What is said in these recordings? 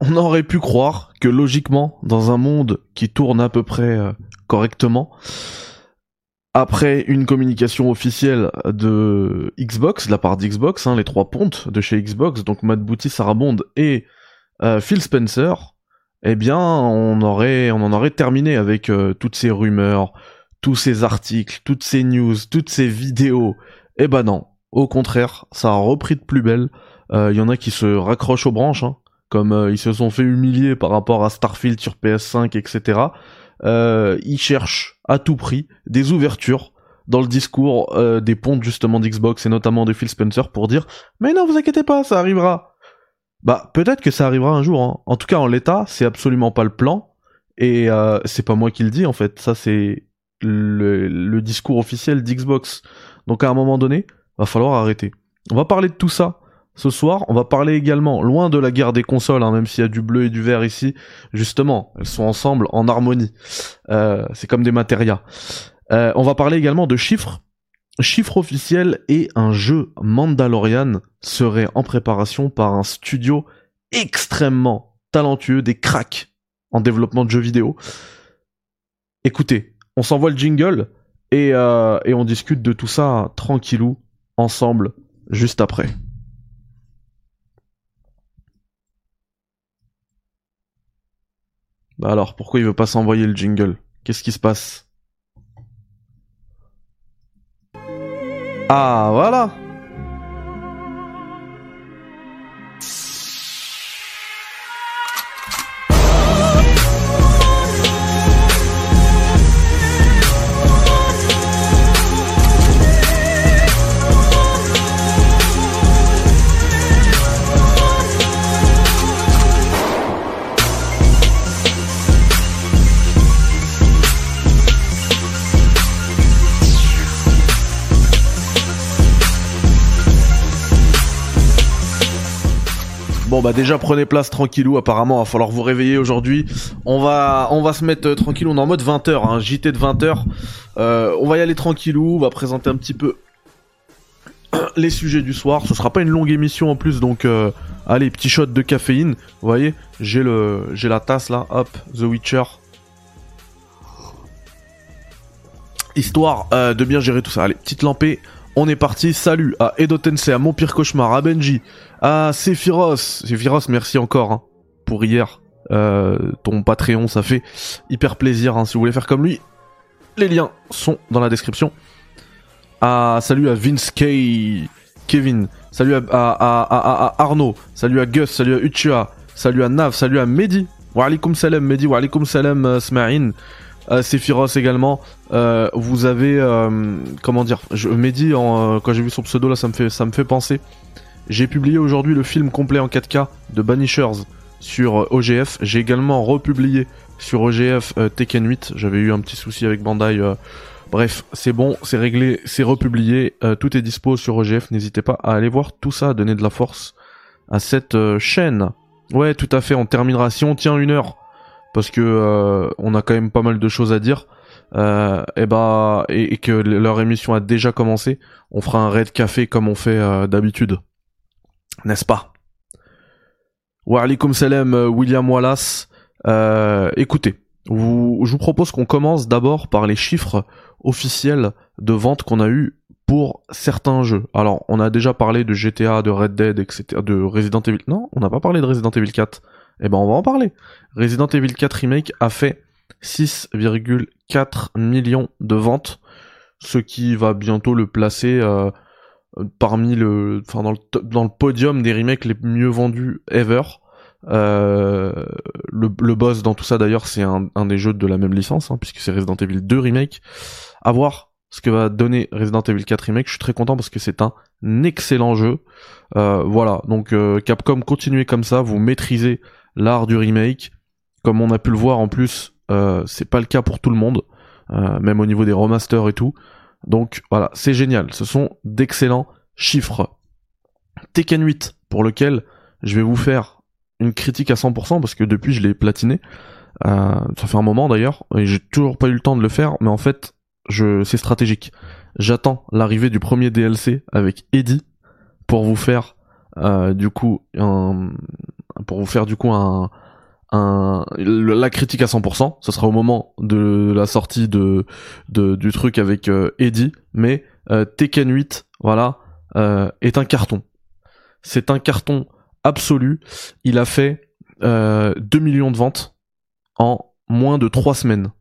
on aurait pu croire que logiquement, dans un monde qui tourne à peu près euh, correctement, après une communication officielle de Xbox, la part d'Xbox, hein, les trois pontes de chez Xbox, donc Matt Booty, Sarah Bond et euh, Phil Spencer, eh bien, on aurait, on en aurait terminé avec euh, toutes ces rumeurs, tous ces articles, toutes ces news, toutes ces vidéos. Eh ben non, au contraire, ça a repris de plus belle. Il y en a qui se raccrochent aux branches, hein comme euh, ils se sont fait humilier par rapport à Starfield sur PS5, etc. Euh, ils cherchent à tout prix des ouvertures dans le discours euh, des pontes justement d'Xbox et notamment de Phil Spencer pour dire mais non vous inquiétez pas ça arrivera. Bah peut-être que ça arrivera un jour. Hein. En tout cas en l'état c'est absolument pas le plan et euh, c'est pas moi qui le dis en fait ça c'est le, le discours officiel d'Xbox. Donc à un moment donné va falloir arrêter. On va parler de tout ça ce soir, on va parler également, loin de la guerre des consoles, hein, même s'il y a du bleu et du vert ici, justement, elles sont ensemble en harmonie. Euh, c'est comme des matérias. Euh, on va parler également de chiffres. Chiffres officiels et un jeu Mandalorian serait en préparation par un studio extrêmement talentueux, des cracks en développement de jeux vidéo. Écoutez, on s'envoie le jingle et, euh, et on discute de tout ça tranquillou, ensemble, juste après. Bah alors, pourquoi il veut pas s'envoyer le jingle? Qu'est-ce qui se passe? Ah, voilà Bon bah déjà prenez place tranquillou, apparemment va falloir vous réveiller aujourd'hui. On va on va se mettre euh, tranquillou, on est en mode 20h, hein, JT de 20h. Euh, on va y aller tranquillou, on va présenter un petit peu les sujets du soir. Ce sera pas une longue émission en plus, donc euh, allez, petit shot de caféine. Vous voyez, j'ai le j'ai la tasse là, hop, The Witcher. Histoire euh, de bien gérer tout ça. Allez, petite lampée. On est parti, salut à Edo Tensei, à Mon Pire Cauchemar, à Benji, à Sephiros. Sephiros, merci encore hein, pour hier. Euh, ton Patreon, ça fait hyper plaisir hein, si vous voulez faire comme lui. Les liens sont dans la description. Ah, salut à Vince K, Kevin, salut à, à, à, à Arnaud, salut à Gus, salut à Uchua, salut à Nav, salut à Mehdi. Wa alaikum salam Mehdi, wa alaikum salam uh, Smaïn. Euh, Sephiros également. Euh, vous avez euh, comment dire je, Mehdi en, euh, quand j'ai vu son pseudo là ça me fait ça me fait penser. J'ai publié aujourd'hui le film complet en 4K de Banishers sur OGF. J'ai également republié sur OGF Tekken 8. J'avais eu un petit souci avec Bandai. Bref, c'est bon, c'est réglé, c'est republié. tout est dispo sur OGF. N'hésitez pas à aller voir tout ça, à donner de la force à cette chaîne. Ouais, tout à fait. On terminera si on tient une heure parce que euh, on a quand même pas mal de choses à dire. Euh, et bah et, que leur émission a déjà commencé, on fera un raid café comme on fait euh, d'habitude, n'est-ce pas? Wa alaikum salam euh, William Wallace. Euh, écoutez, vous, je vous propose qu'on commence d'abord par les chiffres officiels de vente qu'on a eu pour certains jeux. Alors, on a déjà parlé de GTA, de Red Dead, etc., de Resident Evil. Non, on n'a pas parlé de Resident Evil 4. Eh ben, on va en parler. Resident Evil 4 Remake a fait 6,4 millions de ventes, ce qui va bientôt le placer euh, parmi le, enfin dans le podium des remakes les mieux vendus ever. Euh, le, le, boss dans tout ça d'ailleurs c'est un, un, des jeux de la même licence hein, puisque c'est Resident Evil 2 remake. À voir ce que va donner Resident Evil 4 remake. Je suis très content parce que c'est un excellent jeu. Euh, voilà donc euh, Capcom continuez comme ça, vous maîtrisez l'art du remake. Comme on a pu le voir en plus, euh, c'est pas le cas pour tout le monde, euh, même au niveau des remasters et tout. Donc voilà, c'est génial. Ce sont d'excellents chiffres. Tekken 8, pour lequel je vais vous faire une critique à 100% parce que depuis je l'ai platiné. Euh, ça fait un moment d'ailleurs, et j'ai toujours pas eu le temps de le faire, mais en fait, je, c'est stratégique. J'attends l'arrivée du premier DLC avec Eddie pour vous faire euh, du coup un, pour vous faire du coup un, la critique à 100%. Ce sera au moment de la sortie de du truc avec euh, Eddie, mais euh, Tekken 8, voilà, euh, est un carton. C'est un carton absolu. Il a fait 2 millions de ventes en moins de 3 semaines.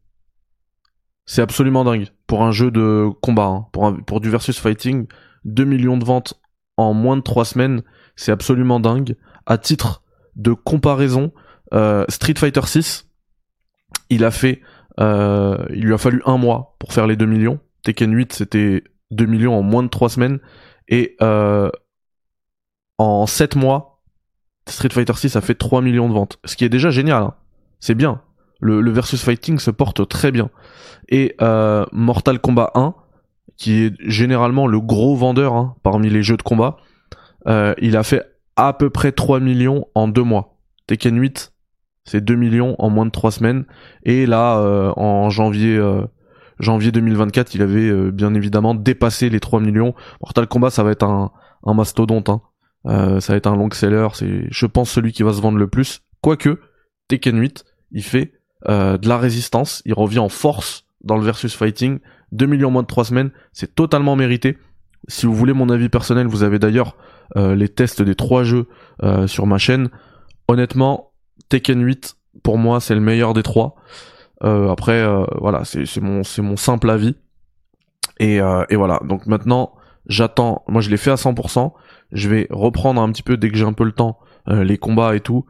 C'est absolument dingue pour un jeu de combat, hein. pour, pour du versus fighting. 2 millions de ventes en moins de 3 semaines, c'est absolument dingue. À titre de comparaison, euh, Street Fighter 6, il a fait, euh, il lui a fallu un mois pour faire les 2 millions. Tekken 8, c'était 2 millions en moins de 3 semaines. Et euh, en 7 mois, Street Fighter 6 a fait 3 millions de ventes. Ce qui est déjà génial. Hein. C'est bien. Le, versus fighting se porte très bien. Et Mortal Kombat 1, qui est généralement le gros vendeur hein, parmi les jeux de combat, il a fait à peu près 3 millions en 2 mois. Tekken 8, c'est 2 millions en moins de 3 semaines. Et là, euh, en janvier, euh, janvier 2024, il avait euh, bien évidemment dépassé les 3 millions. Mortal Kombat, ça va être un, un mastodonte. Hein. ça va être un long seller. C'est, je pense, celui qui va se vendre le plus. Quoique, Tekken 8, il fait de la résistance. Il revient en force dans le versus fighting. 2 millions en moins de 3 semaines, c'est totalement mérité. Si vous voulez mon avis personnel, vous avez d'ailleurs les tests des trois jeux sur ma chaîne. Honnêtement, Tekken 8 pour moi c'est le meilleur des trois. Euh, après euh, voilà c'est mon simple avis. Et, euh, et voilà. Donc maintenant j'attends. Moi je l'ai fait à 100% je vais reprendre un petit peu dès que j'ai un peu le temps les combats et tout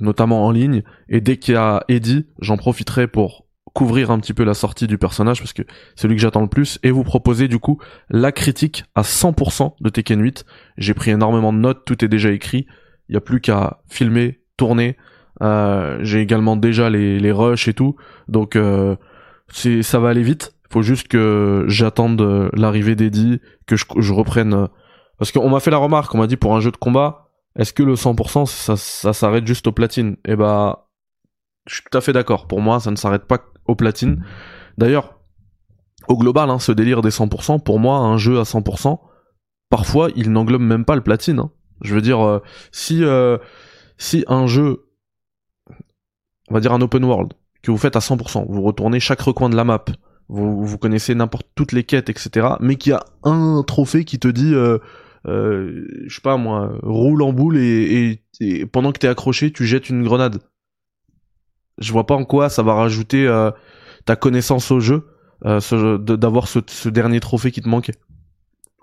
notamment en ligne. Et dès qu'il y a Eddie j'en profiterai pour couvrir un petit peu la sortie du personnage parce que c'est lui que j'attends le plus et vous proposer du coup la critique à 100% de Tekken 8 j'ai pris énormément de notes tout est déjà écrit il y a plus qu'à filmer tourner. Euh, j'ai également déjà les, les rushs et tout. Donc euh, c'est ça va aller vite. Faut juste que j'attende l'arrivée d'Eddie, que je, je reprenne. Euh, parce qu'on m'a fait la remarque, on m'a dit pour un jeu de combat, est-ce que le 100% ça, ça s'arrête juste au platine? Et eh bah, je suis tout à fait d'accord. Pour moi, ça ne s'arrête pas au platine. D'ailleurs, au global, hein, ce délire des 100%, pour moi, un jeu à 100%, parfois, il n'englobe même pas le platine. Hein. Je veux dire, euh, si euh, si un jeu, on va dire un open world, que vous faites à 100%, vous retournez chaque recoin de la map, vous, vous connaissez n'importe toutes les quêtes, etc., mais qu'il y a un trophée qui te dit, euh, je sais pas moi, roule en boule et, et, pendant que t'es accroché, tu jettes une grenade. Je vois pas en quoi ça va rajouter euh, ta connaissance au jeu, euh, d'avoir ce, dernier trophée qui te manquait.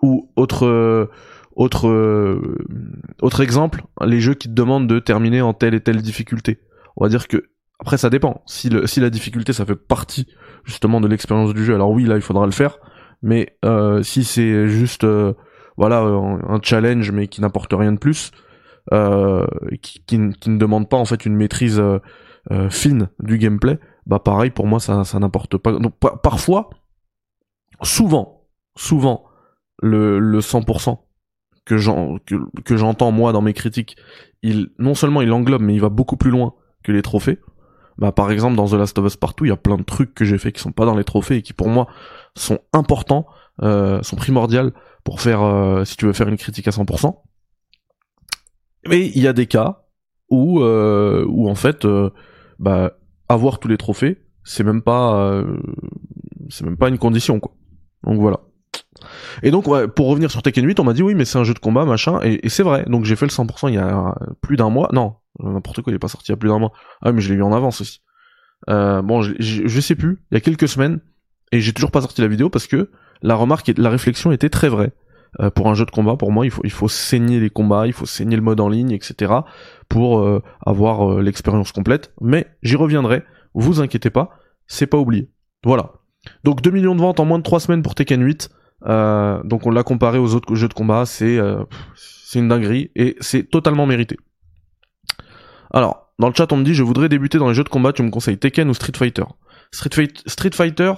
Ou autre euh, autre, euh, autre exemple, les jeux qui te demandent de terminer en telle et telle difficulté. On va dire que, après ça dépend. Si, la difficulté ça fait partie justement de l'expérience du jeu, alors oui là il faudra le faire. Mais euh, si c'est juste voilà un challenge mais qui n'apporte rien de plus, qui, ne demande pas en fait une maîtrise fine du gameplay, bah pareil pour moi ça, ça n'apporte pas. Donc parfois, souvent, souvent le, le 100% que j'entends moi dans mes critiques, il non seulement il englobe, mais il va beaucoup plus loin que les trophées. Bah, par exemple, dans The Last of Us Partout, il y a plein de trucs que j'ai fait qui sont pas dans les trophées et qui pour moi sont importants, euh, sont primordiales pour faire, euh, si tu veux faire une critique à 100%. Mais il y a des cas où, euh, où en fait, bah, avoir tous les trophées, c'est même pas, c'est même pas une condition quoi. Donc voilà. Et donc, pour revenir sur Tekken 8, on m'a dit oui, mais c'est un jeu de combat, machin, et, c'est vrai. Donc j'ai fait le 100% il y a plus d'un mois. Non, n'importe quoi, il est pas sorti il y a plus d'un mois. Ah, mais je l'ai eu en avance aussi. Euh, bon, je, je, sais plus, il y a quelques semaines, et j'ai toujours pas sorti la vidéo parce que la remarque, et la réflexion était très vraie. Euh, pour un jeu de combat, pour moi, il faut, il faut saigner les combats, il faut saigner le mode en ligne, etc. pour euh, avoir l'expérience complète. Mais j'y reviendrai, vous inquiétez pas, c'est pas oublié. Voilà. Donc 2 millions de ventes en moins de 3 semaines pour Tekken 8. Euh, donc on l'a comparé aux autres jeux de combat, c'est euh, c'est une dinguerie et c'est totalement mérité. Alors, dans le chat on me dit je voudrais débuter dans les jeux de combat, tu me conseilles Tekken ou Street Fighter? Street, Street Fighter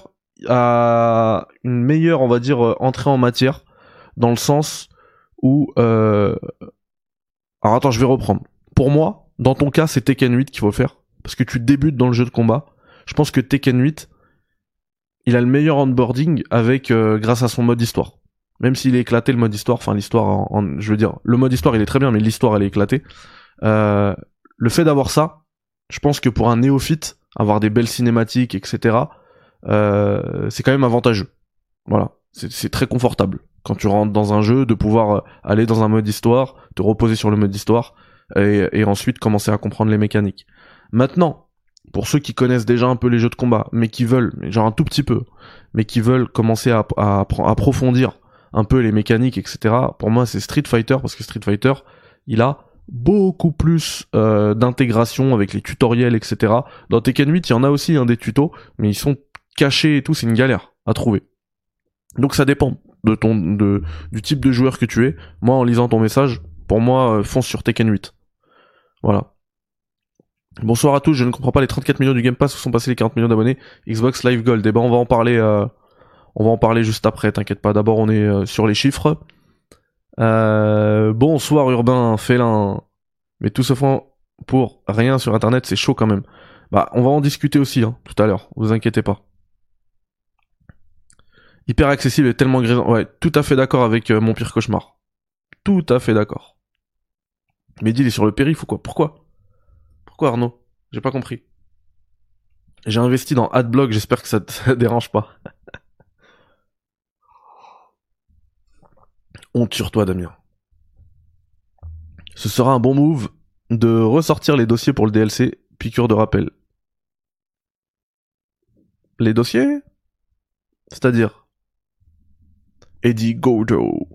a une meilleure, on va dire, euh, entrée en matière, dans le sens où... Euh... Alors attends, je vais reprendre. Pour moi, dans ton cas, c'est Tekken 8 qu'il faut faire, parce que tu débutes dans le jeu de combat. Je pense que Tekken 8, il a le meilleur onboarding avec euh, grâce à son mode histoire. Même s'il est éclaté le mode histoire, enfin l'histoire, en, je veux dire, le mode histoire il est très bien, mais l'histoire elle est éclatée. Euh, le fait d'avoir ça, je pense que pour un néophyte, avoir des belles cinématiques, etc., euh, c'est quand même avantageux. Voilà, c'est très confortable quand tu rentres dans un jeu de pouvoir euh, aller dans un mode histoire, te reposer sur le mode histoire et, ensuite commencer à comprendre les mécaniques. Maintenant, pour ceux qui connaissent déjà un peu les jeux de combat, mais qui veulent, genre un tout petit peu, mais qui veulent commencer à, approfondir un peu les mécaniques, etc. Pour moi, c'est Street Fighter parce que Street Fighter, il a beaucoup plus euh, d'intégration avec les tutoriels, etc. Dans Tekken 8, il y en a aussi un des tutos, mais ils sont cachés et tout, c'est une galère à trouver. Donc ça dépend de ton de du type de joueur que tu es. Moi, en lisant ton message, pour moi, euh, fonce sur Tekken 8. Voilà. Bonsoir à tous, je ne comprends pas les 34 millions du Game Pass où sont passés les 40 millions d'abonnés Xbox Live Gold. Eh ben on va en parler euh, on va en parler juste après, t'inquiète pas. D'abord on est euh, sur les chiffres. Bonsoir urbain, félin. Mais tout se fait pour rien sur internet, c'est chaud quand même. Bah on va en discuter aussi hein, tout à l'heure, vous inquiétez pas. Hyper accessible et tellement grisant. Ouais, tout à fait d'accord avec mon pire cauchemar. Tout à fait d'accord. Mais il est sur le périph' ou quoi? Pourquoi? Arnaud? J'ai pas compris. J'ai investi dans Adblock, j'espère que ça te dérange pas. Honte sur toi, Damien. Ce sera un bon move de ressortir les dossiers pour le DLC, piqûre de rappel. Les dossiers? C'est-à-dire? Eddie Godo.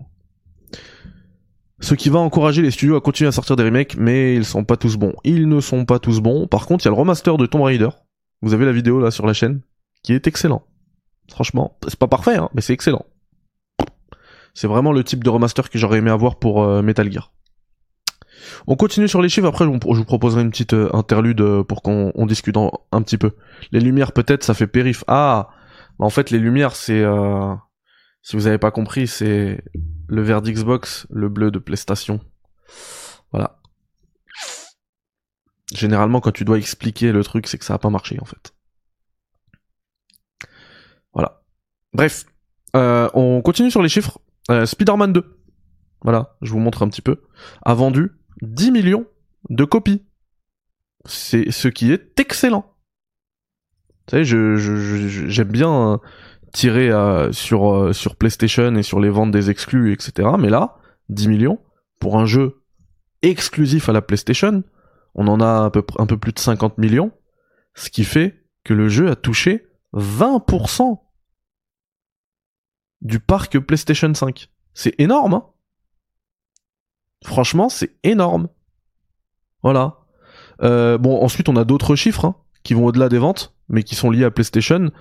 Ce qui va encourager les studios à continuer à sortir des remakes, mais ils sont pas tous bons. Ils ne sont pas tous bons. Par contre, il y a le remaster de Tomb Raider. Vous avez la vidéo là sur la chaîne, qui est excellent. Franchement, c'est pas parfait, hein, mais c'est excellent. C'est vraiment le type de remaster que j'aurais aimé avoir pour euh, Metal Gear. On continue sur les chiffres, après je vous proposerai une petite euh, interlude euh, pour qu'on discute un petit peu. Les lumières peut-être ça fait périph. Ah, bah, en fait les lumières c'est... Si vous avez pas compris, c'est le vert d'Xbox, le bleu de PlayStation. Voilà. Généralement, quand tu dois expliquer le truc, c'est que ça a pas marché en fait. Voilà. Bref, euh, on continue sur les chiffres. Euh, Spider-Man 2, voilà, je vous montre un petit peu, a vendu 10 millions de copies. C'est ce qui est excellent. Vous savez, je, j'aime bien tiré euh, sur, euh, sur PlayStation et sur les ventes des exclus, etc. Mais là, 10 millions pour un jeu exclusif à la PlayStation, on en a un peu, plus de 50 millions, ce qui fait que le jeu a touché 20% du parc PlayStation 5. C'est énorme, hein Franchement, c'est énorme. Voilà. Euh, bon, ensuite, on a d'autres chiffres hein, qui vont au-delà des ventes mais qui sont liés à PlayStation,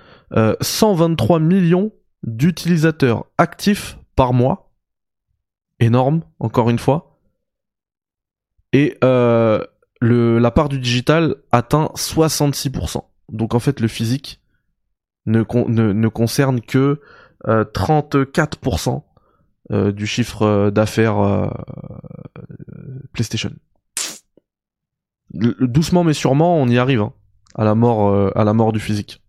123 euh, millions d'utilisateurs actifs par mois. Énorme, encore une fois. Et euh, le, la part du digital atteint 66%. Donc en fait, le physique ne, ne, concerne que 34% euh, du chiffre d'affaires PlayStation. Doucement mais sûrement, on y arrive. Hein à la mort, euh, à la mort du physique.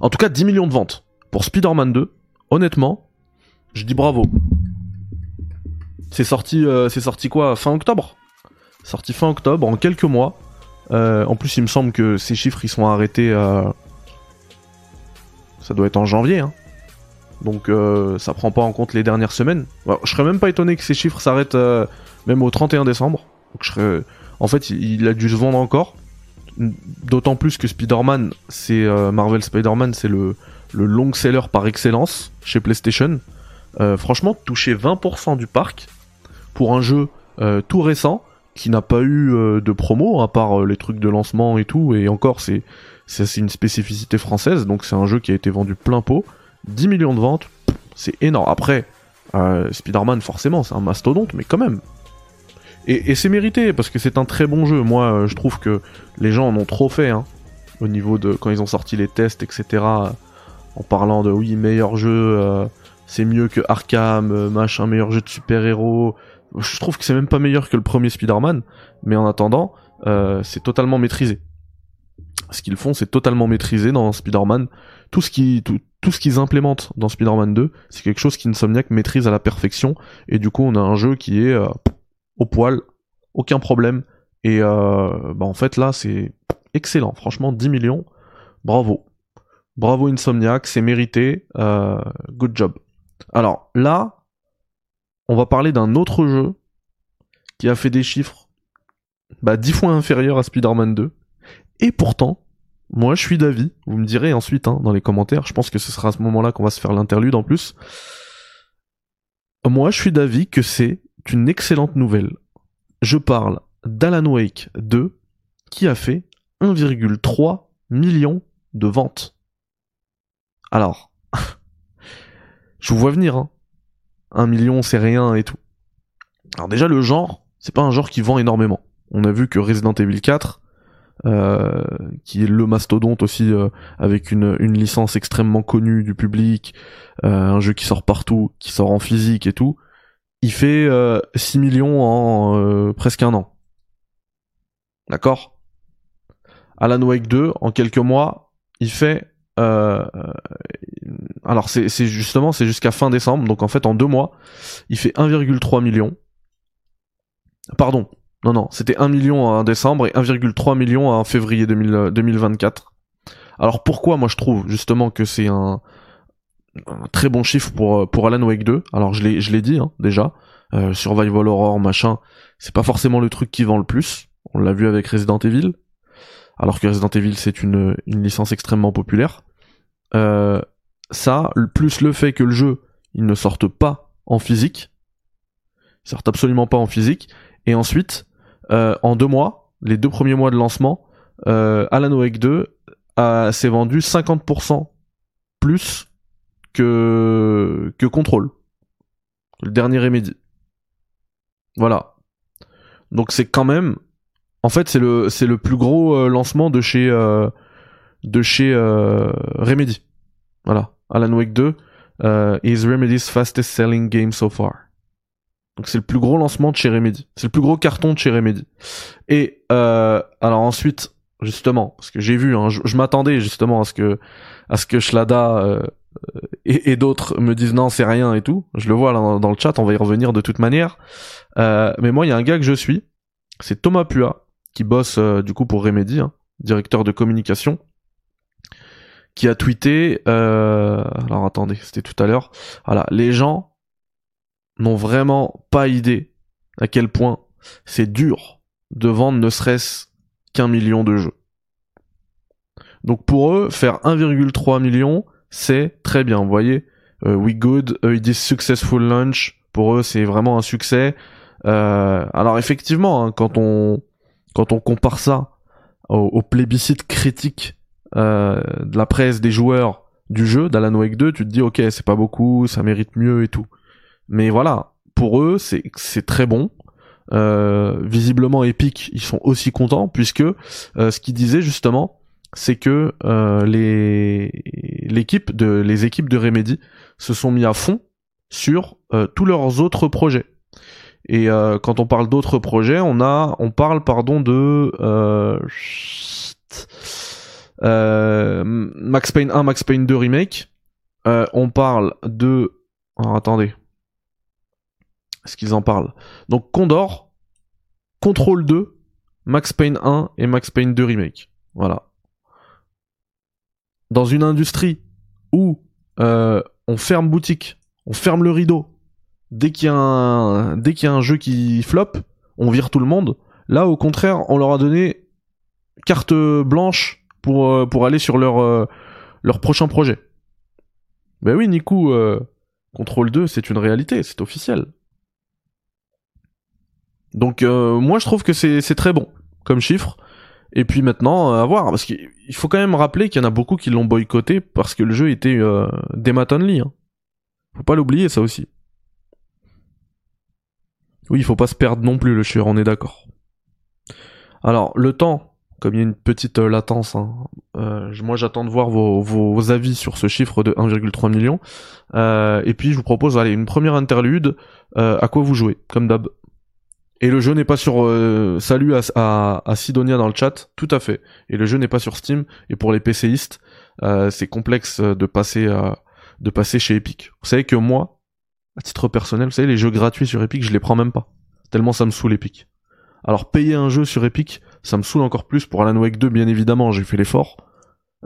En tout cas, 10 millions de ventes pour Spider-Man 2. Honnêtement, je dis bravo. C'est sorti, euh, c'est sorti quoi Fin octobre? Sorti fin octobre, en quelques mois. Euh, en plus, il me semble que ces chiffres, ils sont arrêtés. Ça doit être en janvier. Hein. Donc, ça prend pas en compte les dernières semaines. je serais même pas étonné que ces chiffres s'arrêtent même au 31 décembre. En fait, il a dû se vendre encore. D'autant plus que Spider-Man, c'est euh, Marvel Spider-Man, c'est le, long seller par excellence chez PlayStation. Euh, franchement, toucher 20% du parc pour un jeu euh, tout récent qui n'a pas eu de promo à part les trucs de lancement et tout. Et encore, c'est c'est une spécificité française, donc c'est un jeu qui a été vendu plein pot. 10 millions de ventes, c'est énorme. Après, Spider-Man, forcément, c'est un mastodonte, mais quand même, et, c'est mérité parce que c'est un très bon jeu. Moi, euh, je trouve que les gens en ont trop fait hein, au niveau de quand ils ont sorti les tests, etc. En parlant de oui, meilleur jeu, euh, c'est mieux que Arkham, euh, machin, meilleur jeu de super-héros. Je trouve que c'est même pas meilleur que le premier Spider-Man, mais en attendant, c'est totalement maîtrisé. Ce qu'ils font, c'est totalement maîtrisé dans Spider-Man. Tout ce qui, tout, tout ce qu'ils implémentent dans Spider-Man 2, c'est quelque chose qu'Insomniac maîtrise à la perfection, et du coup, on a un jeu qui est au poil, aucun problème. Et euh, bah en fait là c'est excellent, franchement 10 millions, bravo. Bravo Insomniac, c'est mérité, euh, good job. Alors là, on va parler d'un autre jeu qui a fait des chiffres bah, 10 fois inférieurs à Spider-Man 2. Et pourtant, moi je suis d'avis, vous me direz ensuite hein, dans les commentaires, je pense que ce sera à ce moment-là qu'on va se faire l'interlude en plus. Moi je suis d'avis que c'est une excellente nouvelle. Je parle d'Alan Wake 2 qui a fait 1,3 million de ventes. Alors, je vous vois venir, hein. 1 million c'est rien et tout. Alors déjà le genre, c'est pas un genre qui vend énormément. On a vu que Resident Evil 4, euh, qui est le mastodonte aussi euh, avec une, une, licence extrêmement connue du public, euh, un jeu qui sort partout, qui sort en physique et tout, il fait 6 millions en presque un an. D'accord? Alan Wake 2, en quelques mois, il fait... alors c'est justement, c'est jusqu'à fin décembre, donc en fait en deux mois, il fait 1,3 million. Pardon, non, non, c'était 1 million en décembre et 1,3 million en février 2024. Euh, Alors pourquoi moi je trouve justement que c'est un, très bon chiffre pour, euh, pour Alan Wake 2 Alors je l'ai, je l'ai dit hein, déjà, euh, Survival Horror, machin, c'est pas forcément le truc qui vend le plus. On l'a vu avec Resident Evil. Alors que Resident Evil c'est une, une licence extrêmement populaire. Euh, ça, plus le fait que le jeu, il ne sorte pas en physique, il sort absolument pas en physique, et ensuite, euh, en deux mois, les deux premiers mois de lancement, Alan Wake 2 s'est vendu 50% plus que que Control, le dernier Remedy. Voilà. Donc c'est quand même, en fait c'est le c'est le plus gros euh, lancement de chez euh, de chez euh, Remedy. Voilà. Alan Wake 2 is Remedy's fastest selling game so far. Donc c'est le plus gros lancement de chez Remedy. C'est le plus gros carton de chez Remedy. Et euh, alors ensuite, justement, parce que j'ai vu, hein, je, m'attendais justement à ce que à ce que Shlada euh, et, d'autres me disent non c'est rien et tout. Je le vois dans, le chat, on va y revenir de toute manière. Euh, mais moi il y a un gars que je suis, c'est Thomas Pua qui bosse euh, du coup pour Remedy, hein, directeur de communication, qui a tweeté. Euh, alors attendez, c'était tout à l'heure. Voilà, les gens n'ont vraiment pas idée à quel point c'est dur de vendre ne serait-ce qu'un million de jeux. Donc pour eux, faire 1,3 million, c'est très bien. Vous voyez, euh, we good, uh, it is successful launch. Pour eux, c'est vraiment un succès. Euh, alors effectivement, hein, quand on quand on compare ça au, plébiscite critique euh, de la presse des joueurs du jeu d'Alan Wake 2, tu te dis ok, c'est pas beaucoup, ça mérite mieux et tout. Mais voilà, pour eux, c'est c'est très bon. Euh, visiblement Epic, ils sont aussi contents puisque euh, ce qu'ils disaient justement, c'est que euh, les l'équipe de les équipes de Remedy se sont mis à fond sur euh, tous leurs autres projets. Et quand on parle d'autres projets, on a on parle pardon de Max Payne 1, Max Payne 2 remake. on parle de alors attendez, est-ce qu'ils en parlent? Donc Condor, Control 2, Max Payne 1 et Max Payne 2 Remake. Voilà. Dans une industrie où euh, on ferme boutique, on ferme le rideau, dès qu'il y a un, jeu qui flop, on vire tout le monde. Là, au contraire, on leur a donné carte blanche pour, euh, aller sur leur, euh, leur prochain projet. Ben oui, Nico, Control 2, c'est une réalité, c'est officiel. Donc euh, moi je trouve que c'est très bon comme chiffre. Et puis maintenant, euh, à voir, parce qu'il faut quand même rappeler qu'il y en a beaucoup qui l'ont boycotté parce que le jeu était euh, only. Hein. Faut pas l'oublier ça aussi. Oui, il faut pas se perdre non plus le chieur, on est d'accord. Alors, le temps, comme il y a une petite euh, latence, hein, moi j'attends de voir vos, vos, avis sur ce chiffre de 1,3 million. et puis je vous propose, allez, une première interlude. à quoi vous jouez, comme d'hab? Et le jeu n'est pas sur euh, salut à, à, Sidonia dans le chat, tout à fait. Et le jeu n'est pas sur Steam. Et pour les PCistes, euh, c'est complexe de passer de passer chez Epic. Vous savez que moi, à titre personnel, vous savez les jeux gratuits sur Epic, je les prends même pas. Tellement ça me saoule Epic. Alors payer un jeu sur Epic, ça me saoule encore plus. Pour Alan Wake 2, bien évidemment, j'ai fait l'effort.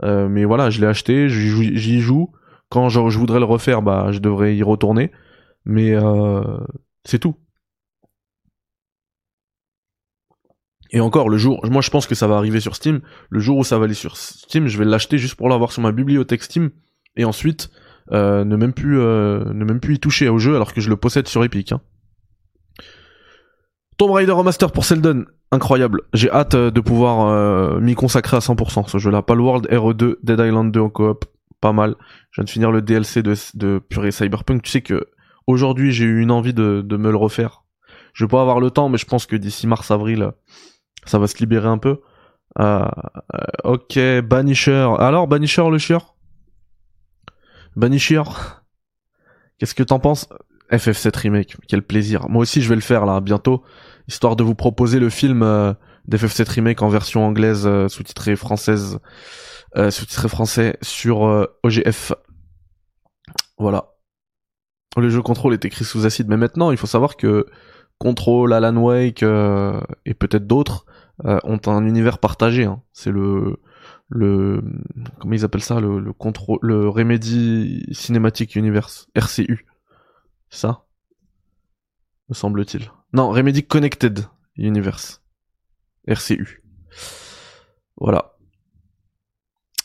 Euh, mais voilà, je l'ai acheté, j'y joue. Quand je, voudrais le refaire, bah je devrais y retourner. Mais euh, c'est tout. Et encore, le jour, moi je pense que ça va arriver sur Steam. Le jour où ça va aller sur Steam, je vais l'acheter juste pour l'avoir sur ma bibliothèque Steam. Et ensuite, euh, ne même plus, euh, ne même plus y toucher au jeu alors que je le possède sur Epic. Hein. Tomb Raider Remaster pour Seldon, incroyable. J'ai hâte euh, de pouvoir m'y consacrer à 100% ce jeu-là. Palworld, RE2, Dead Island 2 en coop, pas mal. Je viens de finir le DLC de, de Purée Cyberpunk. Tu sais que aujourd'hui j'ai eu une envie de, de me le refaire. Je vais pas avoir le temps, mais je pense que d'ici mars-avril, ça va se libérer un peu. Euh, ok, Banisher. Alors, Banisher le chieur? Banisher? Qu'est-ce que t'en penses? FF7 Remake, quel plaisir. Moi aussi je vais le faire là bientôt, histoire de vous proposer le film euh, d'FF7 Remake en version anglaise euh, sous-titrée française, euh, sous-titré français sur OGF. Voilà. Le jeu Control est écrit sous acide, mais maintenant il faut savoir que Control, Alan Wake et peut-être d'autres ont un univers partagé. Hein. C'est le le comment ils appellent ça le, le contrôle le Remedy Cinematic Universe RCU ça me semble-t-il. Non Remedy Connected Universe RCU voilà.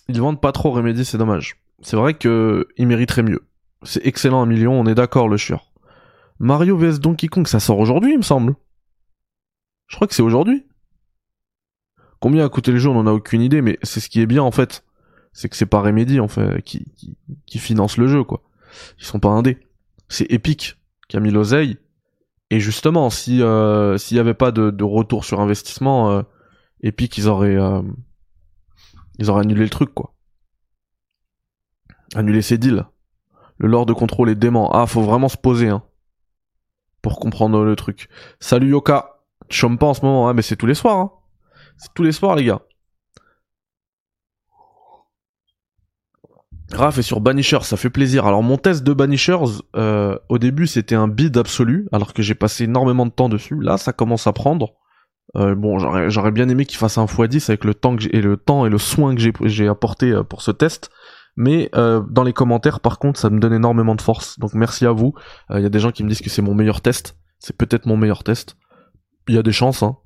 Ils vendent pas trop Remedy c'est dommage. C'est vrai que ils mériteraient mieux. C'est excellent un million on est d'accord le chieur. Mario vs Donkey Kong ça sort aujourd'hui il me semble. Je crois que c'est aujourd'hui Combien a coûté le jeu, on en a aucune idée, mais c'est ce qui est bien en fait. C'est que c'est pas Remedy en fait qui, qui, finance le jeu quoi. Ils sont pas indés. C'est Epic qui a mis l'oseille. Et justement, si euh, s'il y avait pas de, de, retour sur investissement, euh, Epic ils auraient euh, ils auraient annulé le truc quoi. Annulé ses deals. Le lord de contrôle est dément. Ah, faut vraiment se poser hein pour comprendre le truc. Salut Yoka. Tu chômes pas en ce moment, hein, mais c'est tous les soirs. Hein. C'est tous les soirs, les gars. Raph est sur Banishers, ça fait plaisir. Alors mon test de Banishers, euh, au début c'était un bid absolu, alors que j'ai passé énormément de temps dessus. Là ça commence à prendre. Euh, bon, j'aurais bien aimé qu'il fasse un x10 avec le temps que et le temps et le soin que j'ai apporté euh, pour ce test. Mais dans les commentaires par contre ça me donne énormément de force. Donc merci à vous. Il y a des gens qui me disent que c'est mon meilleur test. C'est peut-être mon meilleur test. Il y a des chances, hein.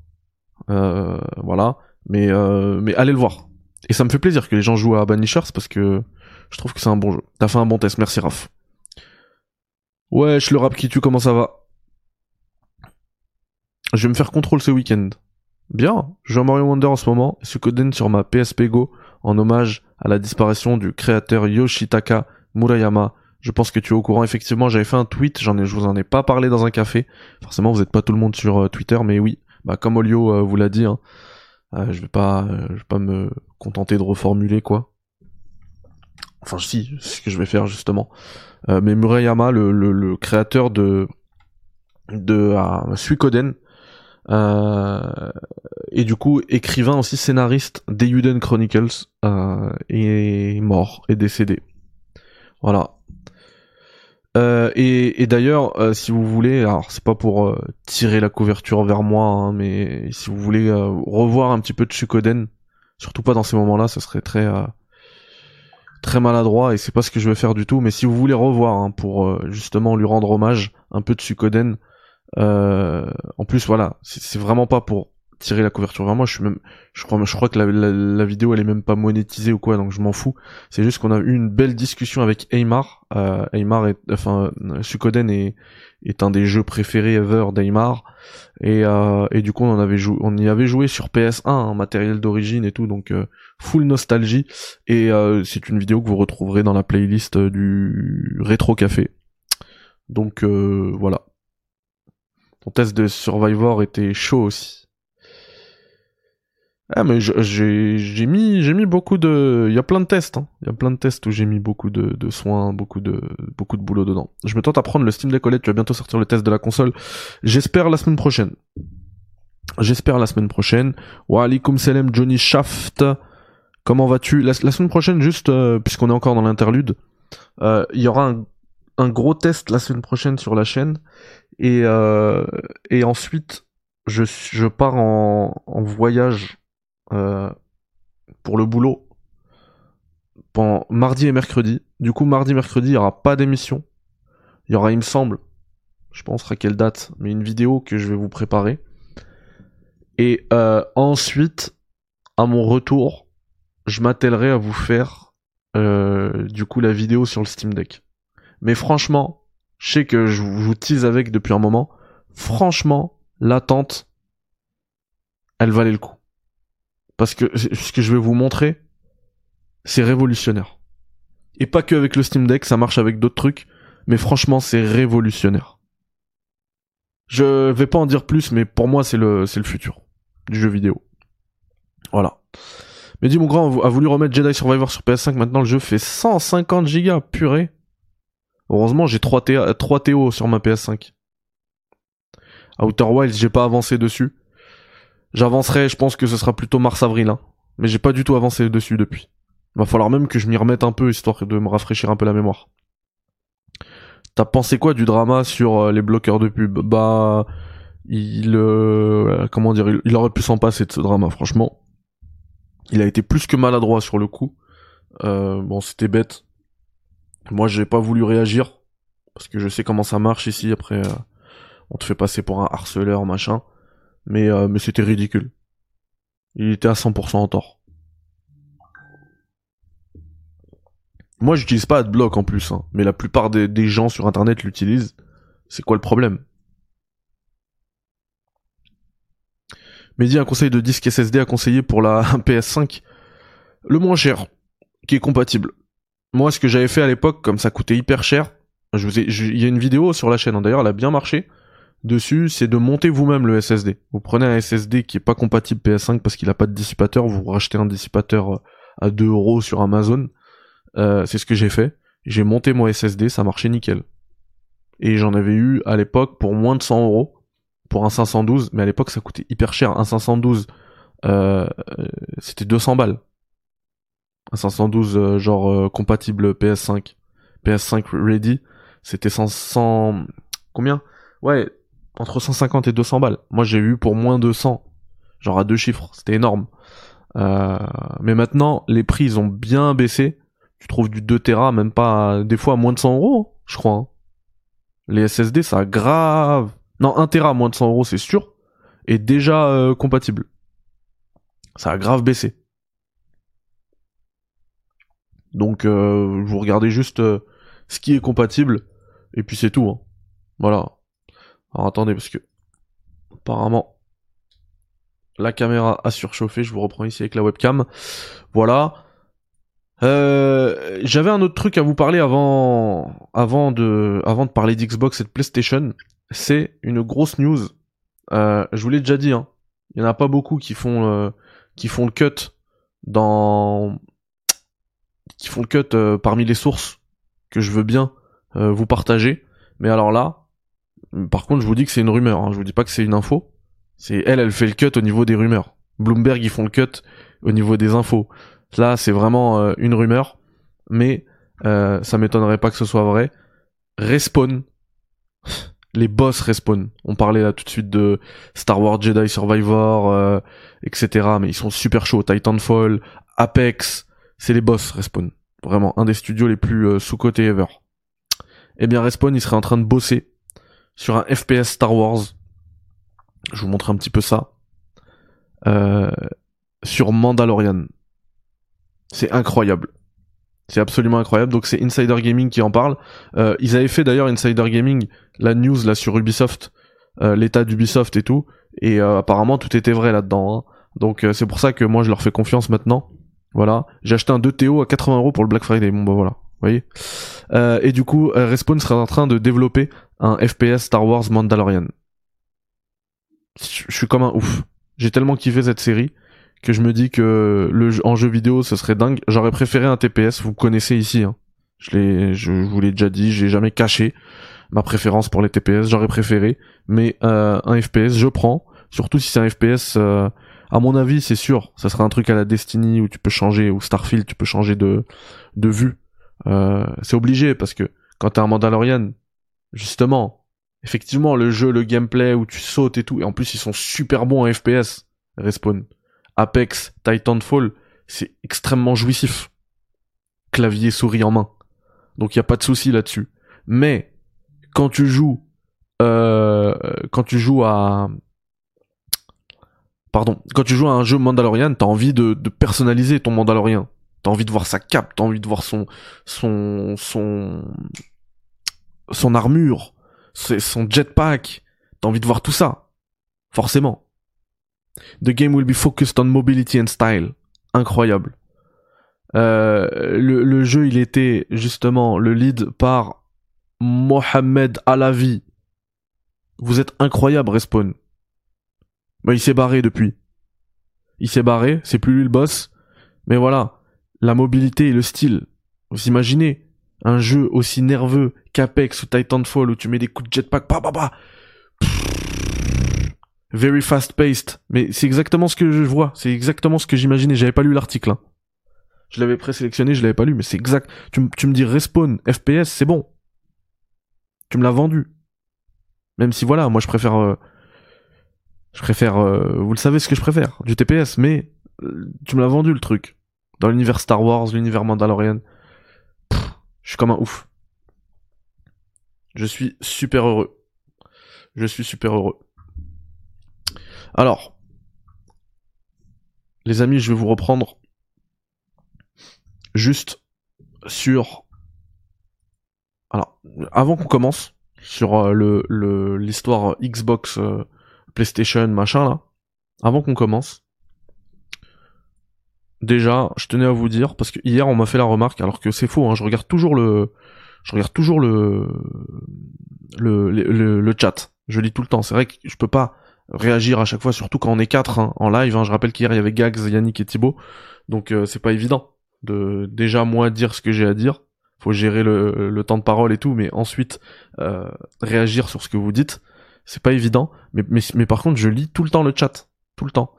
Euh, voilà. Mais, euh, mais allez le voir. Et ça me fait plaisir que les gens jouent à Banishers parce que je trouve que c'est un bon jeu. T'as fait un bon test, merci Raph. Wesh, le rap qui tue, comment ça va? Je vais me faire contrôle ce week-end. Bien, je joue à Mario Wonder en ce moment, et Suikoden sur ma PSP Go, en hommage à la disparition du créateur Yoshitaka Murayama. Je pense que tu es au courant, effectivement, j'avais fait un tweet, j'en ai, je vous en ai pas parlé dans un café. Forcément, vous êtes pas tout le monde sur euh, Twitter, mais oui, bah comme Olio euh, vous l'a dit, hein, euh, je vais pas, euh, je vais pas me contenter de reformuler quoi. Enfin si, c'est ce que je vais faire justement. mais Murayama, le, le, le, créateur de de Suikoden, et du coup écrivain aussi scénariste des Yuden Chronicles, est mort, est décédé. Voilà. Euh, et, d'ailleurs, euh, si vous voulez, alors c'est pas pour euh, tirer la couverture vers moi, hein, mais si vous voulez revoir un petit peu de Sukoden, surtout pas dans ces moments-là, ça serait très très maladroit et c'est pas ce que je vais faire du tout. Mais si vous voulez revoir hein, pour justement lui rendre hommage un peu de Sukoden, en plus voilà, c'est vraiment pas pour tirer la couverture vers moi. Je suis même, je crois, je crois que la, la, vidéo elle est même pas monétisée ou quoi, donc je m'en fous. C'est juste qu'on a eu une belle discussion avec Aymar. Euh, Aymar est, enfin, Sukoden est, est un des jeux préférés ever d'Aymar. Et, euh, et du coup, on en avait joué, on y avait joué sur PS1, un matériel d'origine et tout, donc euh, full nostalgie. Et euh, c'est une vidéo que vous retrouverez dans la playlist du Rétro Café. Donc euh, voilà. Ton test de Survivor était chaud aussi. Ah mais j'ai mis j'ai mis beaucoup de il y a plein de tests hein. il y a plein de tests où j'ai mis beaucoup de, de, soins beaucoup de beaucoup de boulot dedans. Je me tente à prendre le Steam OLED, tu vas bientôt sortir le test de la console. J'espère la semaine prochaine. J'espère la semaine prochaine. Wa alaikum salam Johnny Shaft. Comment vas-tu? La, semaine prochaine juste euh, puisqu'on est encore dans l'interlude, euh, il y aura un, un, gros test la semaine prochaine sur la chaîne et euh, et ensuite je, je pars en, en voyage euh, pour le boulot pendant mardi et mercredi. Du coup, mardi, mercredi, il n'y aura pas d'émission. Il y aura, il me semble, je pense à quelle date, mais une vidéo que je vais vous préparer. Et euh, ensuite, à mon retour, je m'attellerai à vous faire euh, du coup la vidéo sur le Steam Deck. Mais franchement, je sais que je vous tease avec depuis un moment. Franchement, l'attente, elle valait le coup. Parce que ce que je vais vous montrer, c'est révolutionnaire. Et pas que avec le Steam Deck, ça marche avec d'autres trucs, mais franchement, c'est révolutionnaire. Je vais pas en dire plus, mais pour moi, c'est le, c'est le futur du jeu vidéo. Voilà. Mais dis mon grand a voulu remettre Jedi Survivor sur PS5, maintenant le jeu fait 150 gigas, purée. Heureusement, j'ai 3, TO sur ma PS5. Outer Wilds, j'ai pas avancé dessus. J'avancerai, je pense que ce sera plutôt mars-avril, hein. Mais j'ai pas du tout avancé dessus depuis. Va falloir même que je m'y remette un peu, histoire de me rafraîchir un peu la mémoire. T'as pensé quoi du drama sur euh, les bloqueurs de pub? Bah, il, euh, comment dire, il, aurait pu s'en passer de ce drama, franchement. Il a été plus que maladroit sur le coup. Euh, bon, c'était bête. Moi, j'ai pas voulu réagir parce que je sais comment ça marche ici. Après, on te fait passer pour un harceleur, machin. Mais, mais c'était ridicule. Il était à 100% en tort. Moi, j'utilise pas AdBlock en plus, hein, mais la plupart des, gens sur Internet l'utilisent. C'est quoi le problème? Mehdi, un conseil de disque SSD à conseiller pour la PS5 Le moins cher, qui est compatible. Moi, ce que j'avais fait à l'époque, comme ça coûtait hyper cher, il y a une vidéo sur la chaîne, hein, d'ailleurs, elle a bien marché. Dessus, c'est de monter vous-même le SSD. Vous prenez un SSD qui est pas compatible PS5 parce qu'il a pas de dissipateur, vous rachetez un dissipateur euh, à 2 euros sur Amazon euh, c'est ce que j'ai fait. J'ai monté mon SSD, ça marchait nickel. Et j'en avais eu à l'époque pour moins de 100 euros pour un 512, mais à l'époque ça coûtait hyper cher. Un 512, euh, c'était 200 balles. Un 512 euh, genre euh, compatible PS5, PS5 ready, c'était 100, combien? Ouais, entre 150 et 200 balles. Moi j'ai eu pour moins de 100, genre à deux chiffres, c'était énorme. mais maintenant les prix ils ont bien baissé tu trouves du 2 Tera même pas des fois à moins de 100 euros, je crois. Hein. Les SSD, ça a grave. Non, 1 Tera à moins de 100 euros, c'est sûr. Et déjà euh, compatible. Ça a grave baissé. Donc, euh, vous regardez juste euh, ce qui est compatible. Et puis c'est tout. Hein. Voilà. Alors attendez, parce que apparemment la caméra a surchauffé. Je vous reprends ici avec la webcam. Voilà. Euh, j'avais un autre truc à vous parler avant, avant de, avant de parler d'Xbox et de PlayStation. C'est une grosse news. Euh, je vous l'ai déjà dit. Hein. Il y en a pas beaucoup qui font, qui font le cut dans, qui font le cut euh, parmi les sources que je veux bien vous partager. Mais alors là, par contre, je vous dis que c'est une rumeur. Hein. Je vous dis pas que c'est une info. C'est elle, elle fait le cut au niveau des rumeurs. Bloomberg, ils font le cut au niveau des infos. Là, c'est vraiment euh, une rumeur, mais euh, ça m'étonnerait pas que ce soit vrai. Respawn, les boss respawn. On parlait là tout de suite de Star Wars Jedi Survivor, euh, etc. Mais ils sont super chauds. Titanfall, Apex, c'est les boss respawn. Vraiment, un des studios les plus sous-cotés ever. Eh bien, Respawn, il serait en train de bosser sur un FPS Star Wars. Je vous montre un petit peu ça. sur Mandalorian. C'est incroyable. C'est absolument incroyable. Donc c'est Insider Gaming qui en parle. Euh, ils avaient fait d'ailleurs Insider Gaming la news là sur Ubisoft, euh, l'état d'Ubisoft et tout. Et euh, apparemment tout était vrai là-dedans. Hein. Donc c'est pour ça que moi je leur fais confiance maintenant. Voilà. J'ai acheté un 2TO à 80 euros pour le Black Friday. Bon bah voilà. Voyez. et du coup Respawn serait en train de développer un FPS Star Wars Mandalorian. Je suis comme un ouf. J'ai tellement kiffé cette série que je me dis que le en jeu vidéo ce serait dingue. J'aurais préféré un TPS, vous connaissez ici. Hein. Je l'ai, je vous l'ai déjà dit, j'ai jamais caché ma préférence pour les TPS. J'aurais préféré, mais euh, un FPS je prends. Surtout si c'est un FPS, euh, à mon avis c'est sûr, ça sera un truc à la Destiny où tu peux changer ou Starfield, tu peux changer de de vue. Euh, c'est obligé parce que quand t'es un Mandalorian, justement, effectivement, le jeu, le gameplay où tu sautes et tout, et en plus ils sont super bons en FPS, Respawn. Apex, Titanfall, c'est extrêmement jouissif. Clavier, souris en main. Donc il y a pas de souci là-dessus. Mais quand tu joues, euh, quand tu joues à, pardon, quand tu joues à un jeu Mandalorian, t'as envie de, de personnaliser ton Mandalorian. T'as envie de voir sa cape, t'as envie de voir son, son, son, son armure, son jetpack. T'as envie de voir tout ça. Forcément. The game will be focused on mobility and style. Incroyable. Euh, le, le, jeu, il était justement le lead par Mohamed Alavi. Vous êtes incroyable, Respawn. Bah, il s'est barré depuis. Il s'est barré, c'est plus lui le boss. Mais voilà, la mobilité et le style. Vous imaginez un jeu aussi nerveux qu'Apex ou Titanfall où tu mets des coups de jetpack, bah bah bah. Very fast paced. Mais c'est exactement ce que je vois. C'est exactement ce que j'imaginais. J'avais pas lu l'article. Hein. Je l'avais présélectionné, je l'avais pas lu, mais c'est exact. Tu, me dis respawn, FPS, c'est bon. Tu me l'as vendu. Même si voilà, moi je préfère. Euh, je préfère. Euh, vous le savez ce que je préfère, du TPS, mais euh, tu me l'as vendu le truc. Dans l'univers Star Wars, l'univers Mandalorian. je suis comme un ouf. Je suis super heureux. Je suis super heureux. Alors, les amis, je vais vous reprendre juste sur. Alors, avant qu'on commence sur euh, le l'histoire Xbox, euh, PlayStation, machin là, avant qu'on commence, déjà, je tenais à vous dire parce que hier on m'a fait la remarque, alors que c'est faux, hein, je regarde toujours le, je regarde toujours le le, le, le chat, je lis tout le temps. C'est vrai que je peux pas réagir à chaque fois, surtout quand on est quatre hein, en live. Hein. Je rappelle qu'hier il y avait Gags, Yannick et Thibaut, donc euh, c'est pas évident de déjà moi dire ce que j'ai à dire. Faut gérer le, le, temps de parole et tout, mais ensuite euh, réagir sur ce que vous dites, c'est pas évident. Mais, mais, mais par contre, je lis tout le temps le chat, tout le temps.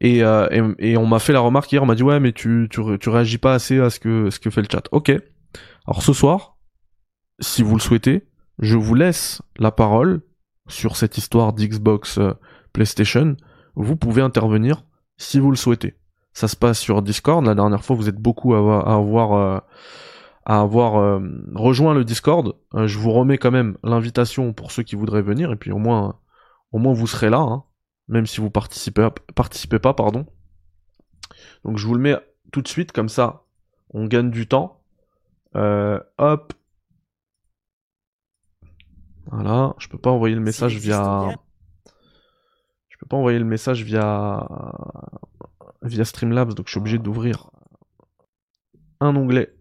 Et, euh, et, on m'a fait la remarque hier, on m'a dit ouais, mais tu, tu, réagis pas assez à ce que fait le chat. Ok. Alors ce soir, si vous le souhaitez, je vous laisse la parole sur cette histoire d'Xbox euh, PlayStation, vous pouvez intervenir si vous le souhaitez. Ça se passe sur Discord. La dernière fois, vous êtes beaucoup à avoir, euh, rejoint le Discord. je vous remets quand même l'invitation pour ceux qui voudraient venir, et puis au moins, au moins vous serez là, hein, même si vous participez, participez pas, pardon. Donc je vous le mets tout de suite, comme ça, on gagne du temps. hop, voilà, je peux pas envoyer le message via. Je peux pas envoyer le message via via Streamlabs, donc je suis obligé d'ouvrir un onglet.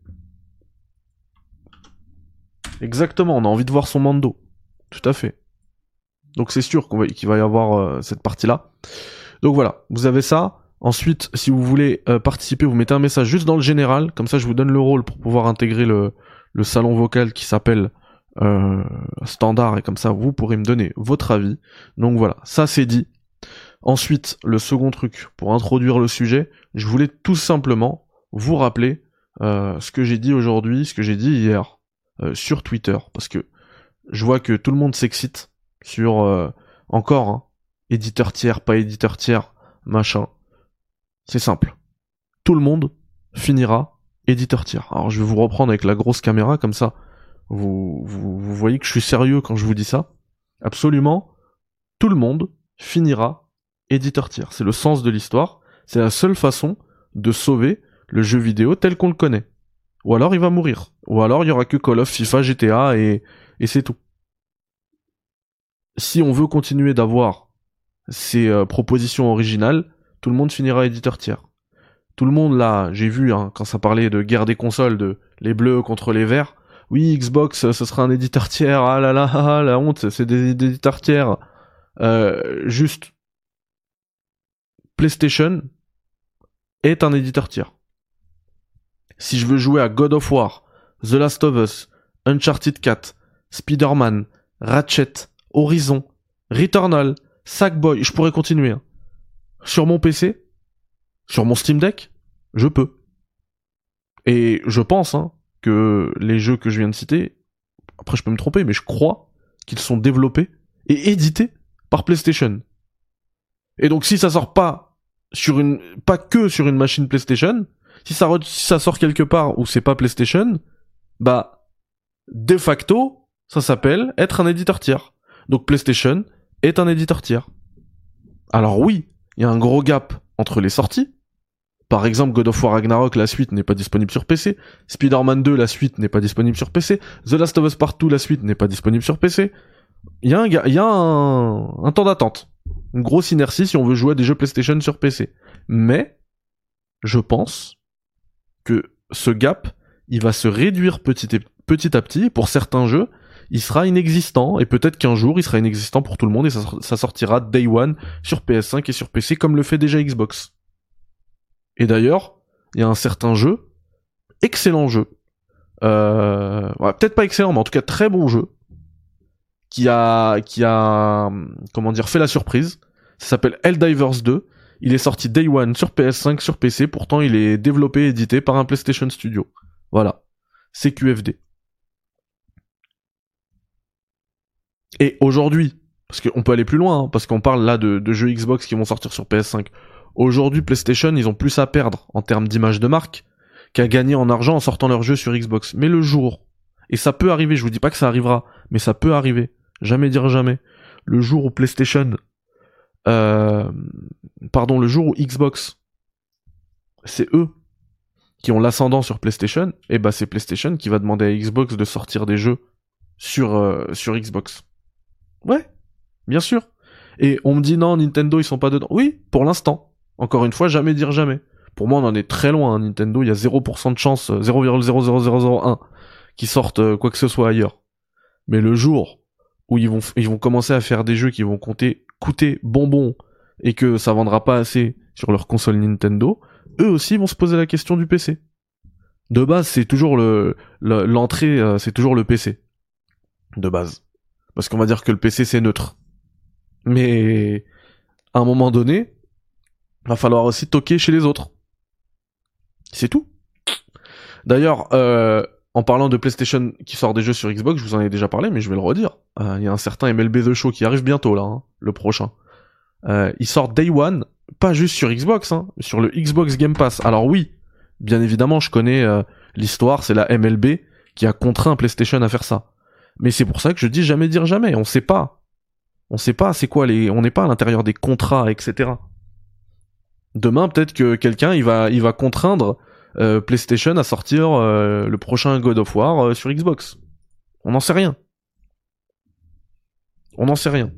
Exactement, on a envie de voir son mando. Tout à fait. Donc c'est sûr qu'il va y avoir euh, cette partie-là. Donc voilà, vous avez ça. Ensuite, si vous voulez euh, participer, vous mettez un message juste dans le général, comme ça je vous donne le rôle pour pouvoir intégrer le, salon vocal qui s'appelle euh, standard et comme ça vous pourrez me donner votre avis. Donc voilà, ça c'est dit. Ensuite, le second truc pour introduire le sujet, je voulais tout simplement vous rappeler ce que j'ai dit aujourd'hui, ce que j'ai dit hier sur Twitter, parce que je vois que tout le monde s'excite sur encore hein, éditeur tiers, pas éditeur tiers, machin. C'est simple. Tout le monde finira éditeur tiers. Alors je vais vous reprendre avec la grosse caméra comme ça vous, vous, voyez que je suis sérieux quand je vous dis ça. Absolument, tout le monde finira éditeur tiers. C'est le sens de l'histoire. C'est la seule façon de sauver le jeu vidéo tel qu'on le connaît. Ou alors il va mourir. Ou alors il y aura que Call of, FIFA, GTA et, et c'est tout. Si on veut continuer d'avoir ces euh, propositions originales, tout le monde finira éditeur tiers. Tout le monde là, j'ai vu hein, quand ça parlait de guerre des consoles, de les bleus contre les verts, oui, Xbox, ce sera un éditeur tiers, ah là là, ah, la honte, c'est des, éditeurs tiers. Euh, juste, PlayStation est un éditeur tiers. Si je veux jouer à God of War, The Last of Us, Uncharted 4, Spider-Man, Ratchet, Horizon, Returnal, Sackboy, je pourrais continuer. Hein. Sur mon PC, sur mon Steam Deck, je peux. Et je pense, hein, que les jeux que je viens de citer, après je peux me tromper, mais je crois qu'ils sont développés et édités par PlayStation. Et donc si ça sort pas sur une pas que sur une machine PlayStation, si ça sort quelque part où c'est pas PlayStation, bah de facto, ça s'appelle être un éditeur tiers. Donc PlayStation est un éditeur tiers. Alors oui, il y a un gros gap entre les sorties. Par exemple, God of War Ragnarok, la suite n'est pas disponible sur PC. Spider-Man 2, la suite n'est pas disponible sur PC. The Last of Us Part 2, la suite n'est pas disponible sur PC. Il y a un, temps d'attente. Une grosse inertie si on veut jouer à des jeux PlayStation sur PC. Mais, je pense que ce gap, il va se réduire petit à petit. Pour certains jeux, il sera inexistant et peut-être qu'un jour il sera inexistant pour tout le monde et ça, sortira day one sur PS5 et sur PC comme le fait déjà Xbox. Et d'ailleurs, il y a un certain jeu, excellent jeu, euh, peut-être pas excellent, mais en tout cas très bon jeu, qui a, qui a, comment dire, fait la surprise. Ça s'appelle Helldivers 2. Il est sorti Day One sur PS5, sur PC. Pourtant, il est développé et édité par un PlayStation Studio. Voilà. CQFD. Et aujourd'hui, parce qu'on peut aller plus loin, hein, parce qu'on parle là de, jeux Xbox qui vont sortir sur PS5. Aujourd'hui, PlayStation, ils ont plus à perdre en termes d'image de marque qu'à gagner en argent en sortant leurs jeux sur Xbox. Mais le jour, et ça peut arriver, je vous dis pas que ça arrivera, mais ça peut arriver, jamais dire jamais, le jour où PlayStation, euh, pardon, le jour où Xbox, c'est eux qui ont l'ascendant sur PlayStation, et bah c'est PlayStation qui va demander à Xbox de sortir des jeux sur, euh, sur Xbox. Ouais, bien sûr. Et on me dit non, Nintendo ils sont pas dedans. Oui, pour l'instant. Encore une fois, jamais dire jamais. Pour moi, on en est très loin. Hein, Nintendo, il y a 0% de chance, 0,00001 euh, qui sortent euh, quoi que ce soit ailleurs. Mais le jour où ils vont, ils vont commencer à faire des jeux qui vont compter, coûter bonbon et que ça vendra pas assez sur leur console Nintendo, eux aussi vont se poser la question du PC. De base, c'est toujours le l'entrée, euh, c'est toujours le PC. De base. Parce qu'on va dire que le PC c'est neutre. Mais à un moment donné, va falloir aussi toquer chez les autres. C'est tout. D'ailleurs, euh, en parlant de PlayStation qui sort des jeux sur Xbox, je vous en ai déjà parlé, mais je vais le redire. Euh, il y a un certain MLB The Show qui arrive bientôt là, hein, le prochain. Euh, il sort Day One, pas juste sur Xbox, hein, sur le Xbox Game Pass. Alors oui, bien évidemment, je connais l'histoire, c'est la MLB qui a contraint PlayStation à faire ça. Mais c'est pour ça que je dis jamais dire jamais. On sait pas. On sait pas c'est quoi les. On n'est pas à l'intérieur des contrats, etc. Demain, peut-être que quelqu'un il va il va contraindre euh, PlayStation à sortir euh, le prochain God of War euh, sur Xbox. On n'en sait rien. On n'en sait rien.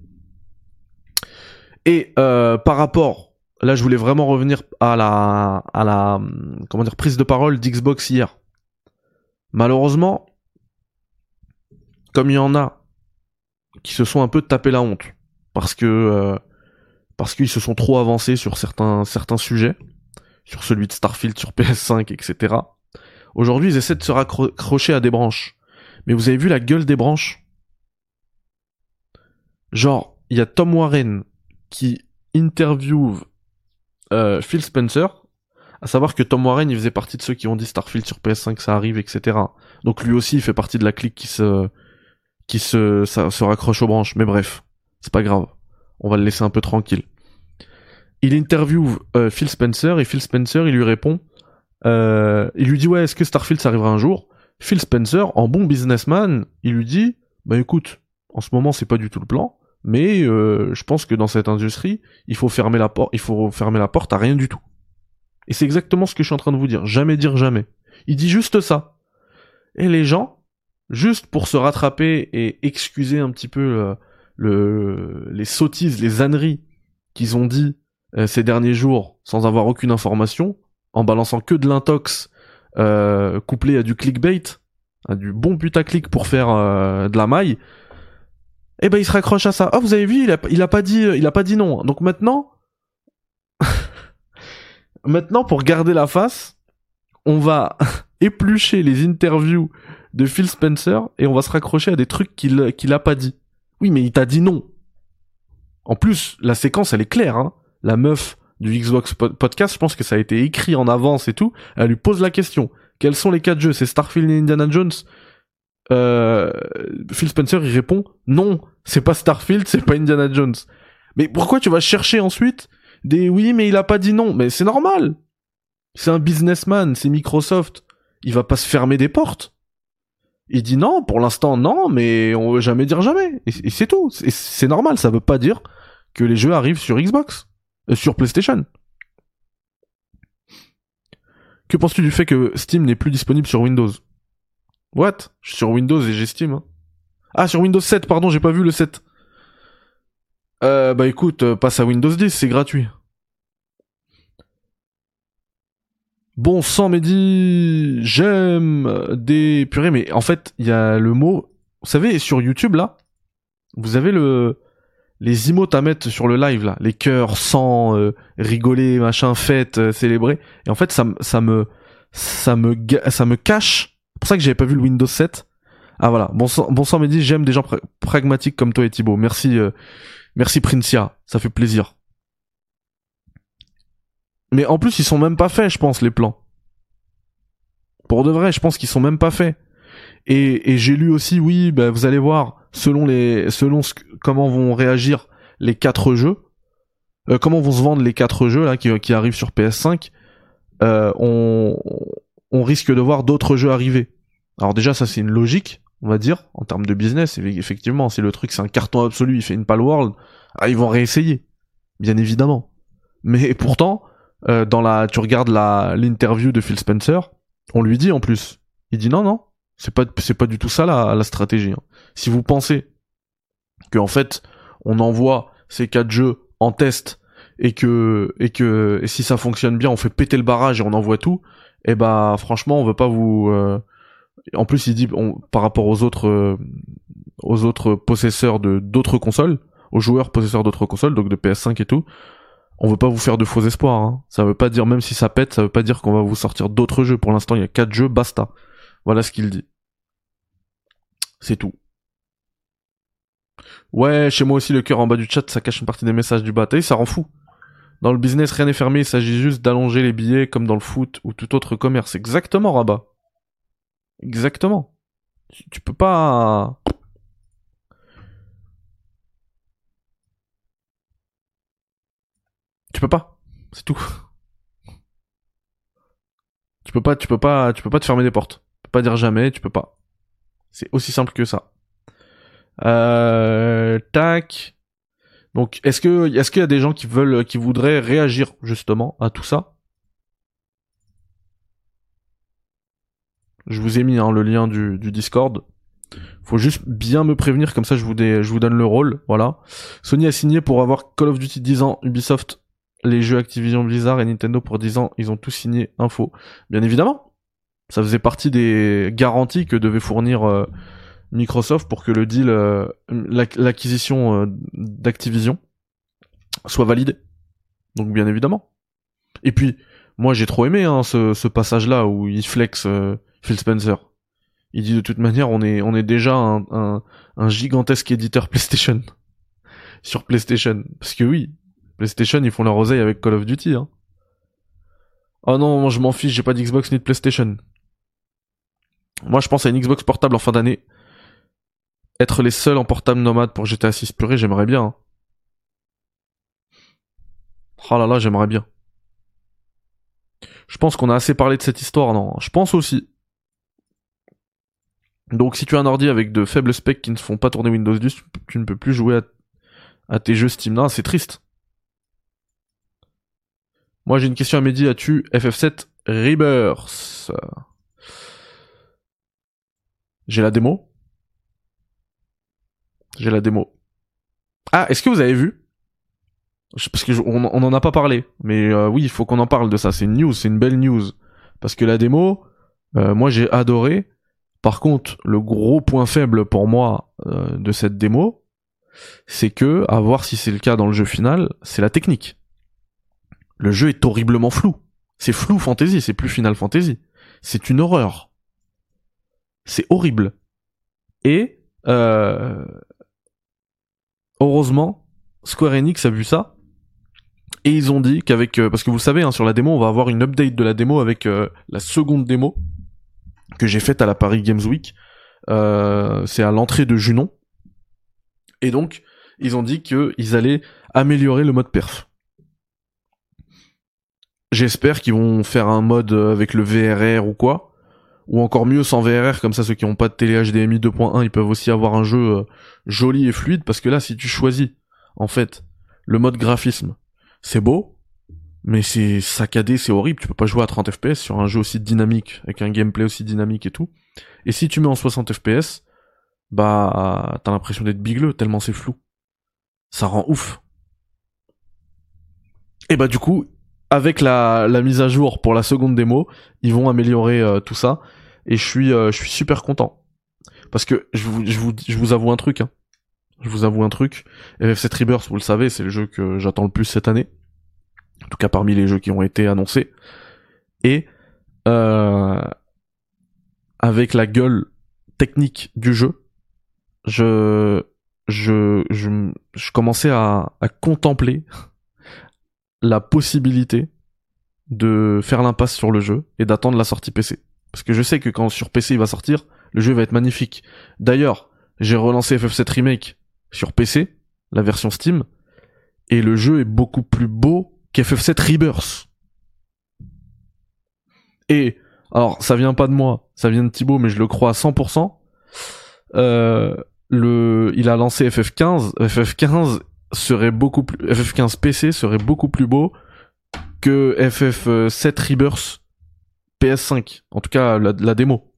Et par rapport, là, je voulais vraiment revenir à la à la comment dire prise de parole d'Xbox hier. Malheureusement, comme il y en a qui se sont un peu tapé la honte parce que euh, parce qu'ils se sont trop avancés sur certains certains sujets, sur celui de Starfield sur PS5, etc. Aujourd'hui, ils essaient de se raccrocher à des branches. Mais vous avez vu la gueule des branches? Genre, il y a Tom Warren qui interviewe euh, Phil Spencer, à savoir que Tom Warren, il faisait partie de ceux qui ont dit Starfield sur PS5, ça arrive, etc. Donc lui aussi, il fait partie de la clique qui se qui se, se raccroche aux branches. Mais bref, c'est pas grave. On va le laisser un peu tranquille. Il interviewe euh, Phil Spencer et Phil Spencer, il lui répond. Euh, il lui dit ouais, est-ce que Starfield ça arrivera un jour? Phil Spencer, en bon businessman, il lui dit bah écoute, en ce moment c'est pas du tout le plan, mais euh, je pense que dans cette industrie, il faut fermer la porte, il faut fermer la porte à rien du tout. Et c'est exactement ce que je suis en train de vous dire. Jamais dire jamais. Il dit juste ça. Et les gens, juste pour se rattraper et excuser un petit peu euh, le, les sottises, les âneries qu'ils ont dit euh, ces derniers jours sans avoir aucune information, en balançant que de l'intox euh, couplé à du clickbait, à du bon putaclic pour faire de la maille, eh ben il se raccroche à ça. Oh vous avez vu, il a, il a pas dit, il a pas dit non. Donc maintenant, maintenant pour garder la face, on va éplucher les interviews de Phil Spencer et on va se raccrocher à des trucs qu'il qu'il a pas dit. Oui, mais il t'a dit non. En plus, la séquence elle est claire. Hein. La meuf du Xbox podcast, je pense que ça a été écrit en avance et tout. Elle lui pose la question. Quels sont les quatre jeux? C'est Starfield et Indiana Jones? Euh, Phil Spencer il répond non, c'est pas Starfield, c'est pas Indiana Jones. Mais pourquoi tu vas chercher ensuite des oui mais il a pas dit non Mais c'est normal. C'est un businessman, c'est Microsoft. Il va pas se fermer des portes. Il dit non, pour l'instant non, mais on veut jamais dire jamais. Et, c'est tout. C'est normal, ça veut pas dire que les jeux arrivent sur Xbox, euh, sur PlayStation. Que penses-tu du fait que Steam n'est plus disponible sur Windows? What? Je suis sur Windows et j'ai Steam. Hein. Ah, sur Windows 7, pardon, j'ai pas vu le 7. Euh, bah écoute, euh, passe à Windows 10, c'est gratuit. Bon sang, Mehdi, j'aime des purées, mais en fait, il y a le mot. Vous savez, sur YouTube là, vous avez le les emotes à mettre sur le live là, les cœurs, sang, euh, rigoler, machin, fête, euh, célébrer. Et en fait, ça, ça me ça me ça me cache. C'est pour ça que j'avais pas vu le Windows 7. Ah voilà, bon sang, bon sang Mehdi, j'aime des gens pragmatiques comme toi et Thibaut. Merci, euh, merci Princia, ça fait plaisir. Mais en plus, ils sont même pas faits, je pense, les plans. Pour de vrai, je pense qu'ils sont même pas faits. Et, et j'ai lu aussi, oui, bah, vous allez voir, selon les, selon ce, comment vont réagir les quatre jeux, euh, comment vont se vendre les quatre jeux là qui, qui arrivent sur PS5, euh, on, on risque de voir d'autres jeux arriver. Alors déjà, ça c'est une logique, on va dire, en termes de business. Effectivement, si le truc c'est un carton absolu, il fait une Palworld, ah, ils vont réessayer, bien évidemment. Mais pourtant, euh, dans la, tu regardes la l'interview de Phil Spencer, on lui dit en plus, il dit non non, c'est pas c'est pas du tout ça la, la stratégie. Hein. Si vous pensez que en fait on envoie ces quatre jeux en test et que et que et si ça fonctionne bien, on fait péter le barrage et on envoie tout, et eh bah franchement on veut pas vous. Euh, en plus il dit par rapport aux autres euh, aux autres possesseurs de d'autres consoles, aux joueurs possesseurs d'autres consoles, donc de PS5 et tout, on veut pas vous faire de faux espoirs. Hein. Ça veut pas dire, même si ça pète, ça veut pas dire qu'on va vous sortir d'autres jeux. Pour l'instant, il y a quatre jeux, basta. Voilà ce qu'il dit. C'est tout. Ouais, chez moi aussi, le cœur en bas du chat, ça cache une partie des messages du bas. ça rend fou. Dans le business, rien n'est fermé, il s'agit juste d'allonger les billets comme dans le foot ou tout autre commerce. Exactement, Rabat. Exactement. tu peux pas... Tu peux pas. C'est tout. Tu peux pas, tu peux pas, tu peux pas te fermer des portes. Tu peux pas dire jamais, tu peux pas. C'est aussi simple que ça. Euh, tac. Donc, est-ce que, est-ce qu'il y a des gens qui veulent, qui voudraient réagir justement à tout ça? Je vous ai mis hein, le lien du, du Discord. Faut juste bien me prévenir, comme ça je vous, je vous donne le rôle. Voilà. Sony a signé pour avoir Call of Duty 10 ans, Ubisoft les jeux Activision Blizzard et Nintendo pour 10 ans, ils ont tous signé info. Bien évidemment, ça faisait partie des garanties que devait fournir euh, Microsoft pour que le deal, euh, l'acquisition euh, d'Activision soit validée. Donc bien évidemment. Et puis, moi j'ai trop aimé hein, ce, passage-là où il flex Phil Spencer. Il dit de toute manière, on est, on est déjà un gigantesque éditeur PlayStation. Sur PlayStation. Parce que oui, PlayStation, ils font leur oseille avec Call of Duty. Hein. Oh non, je m'en fiche, j'ai pas d'Xbox ni de PlayStation. Moi je pense à une Xbox portable en fin d'année. Être les seuls en portable nomade pour GTA 6 purée, j'aimerais bien. Hein. Oh là là, j'aimerais bien. Je pense qu'on a assez parlé de cette histoire, non Je pense aussi. Donc si tu as un ordi avec de faibles specs qui ne font pas tourner Windows 10, tu ne peux plus jouer à, à tes jeux Steam. Non, c'est triste. Moi j'ai une question à Mehdi, as-tu FF7 Rebirth? J'ai la démo. J'ai la démo. Ah, est-ce que vous avez vu? Parce que on, en a pas parlé, mais euh, oui, il faut qu'on en parle de ça. C'est une news, c'est une belle news. Parce que la démo, euh, moi j'ai adoré. Par contre, le gros point faible pour moi euh, de cette démo, c'est que, à voir si c'est le cas dans le jeu final, c'est la technique le jeu est horriblement flou. C'est flou fantasy, c'est plus Final Fantasy. C'est une horreur. C'est horrible. Et euh, heureusement, Square Enix a vu ça. Et ils ont dit qu'avec... Euh, parce que vous savez, hein, sur la démo, on va avoir une update de la démo avec euh, la seconde démo que j'ai faite à la Paris Games Week. C'est à l'entrée de Junon. Et donc, ils ont dit qu'ils allaient améliorer le mode perf. J'espère qu'ils vont faire un mode avec le VRR ou quoi. Ou encore mieux sans VRR, comme ça ceux qui n'ont pas de télé HDMI 2.1, ils peuvent aussi avoir un jeu euh, joli et fluide, parce que là, si tu choisis, en fait, le mode graphisme, c'est beau, mais c'est saccadé, c'est horrible, tu peux pas jouer à 30 FPS sur un jeu aussi dynamique, avec un gameplay aussi dynamique et tout. Et si tu mets en 60 FPS, bah t'as l'impression d'être bigleux tellement c'est flou. Ça rend ouf. Et bah du coup, avec la, la mise à jour pour la seconde démo, ils vont améliorer euh, tout ça et je suis euh, je suis super content parce que je vous je vous je vous avoue un truc. Hein. Je vous avoue un truc. FF7 Rebirth, vous le savez, c'est le jeu que j'attends le plus cette année. En tout cas parmi les jeux qui ont été annoncés. Et euh, avec la gueule technique du jeu, je je je, je commençais à, à contempler la possibilité de faire l'impasse sur le jeu et d'attendre la sortie PC. Parce que je sais que quand sur PC il va sortir, le jeu va être magnifique. D'ailleurs, j'ai relancé FF7 Remake sur PC, la version Steam, et le jeu est beaucoup plus beau qu'FF7 Rebirth. Et, alors, ça vient pas de moi, ça vient de Thibaut, mais je le crois à 100%. Euh, le, il a lancé FF15, FF15 serait beaucoup plus, FF15 PC serait beaucoup plus beau que FF7 Rebirth PS5. En tout cas, la, la démo.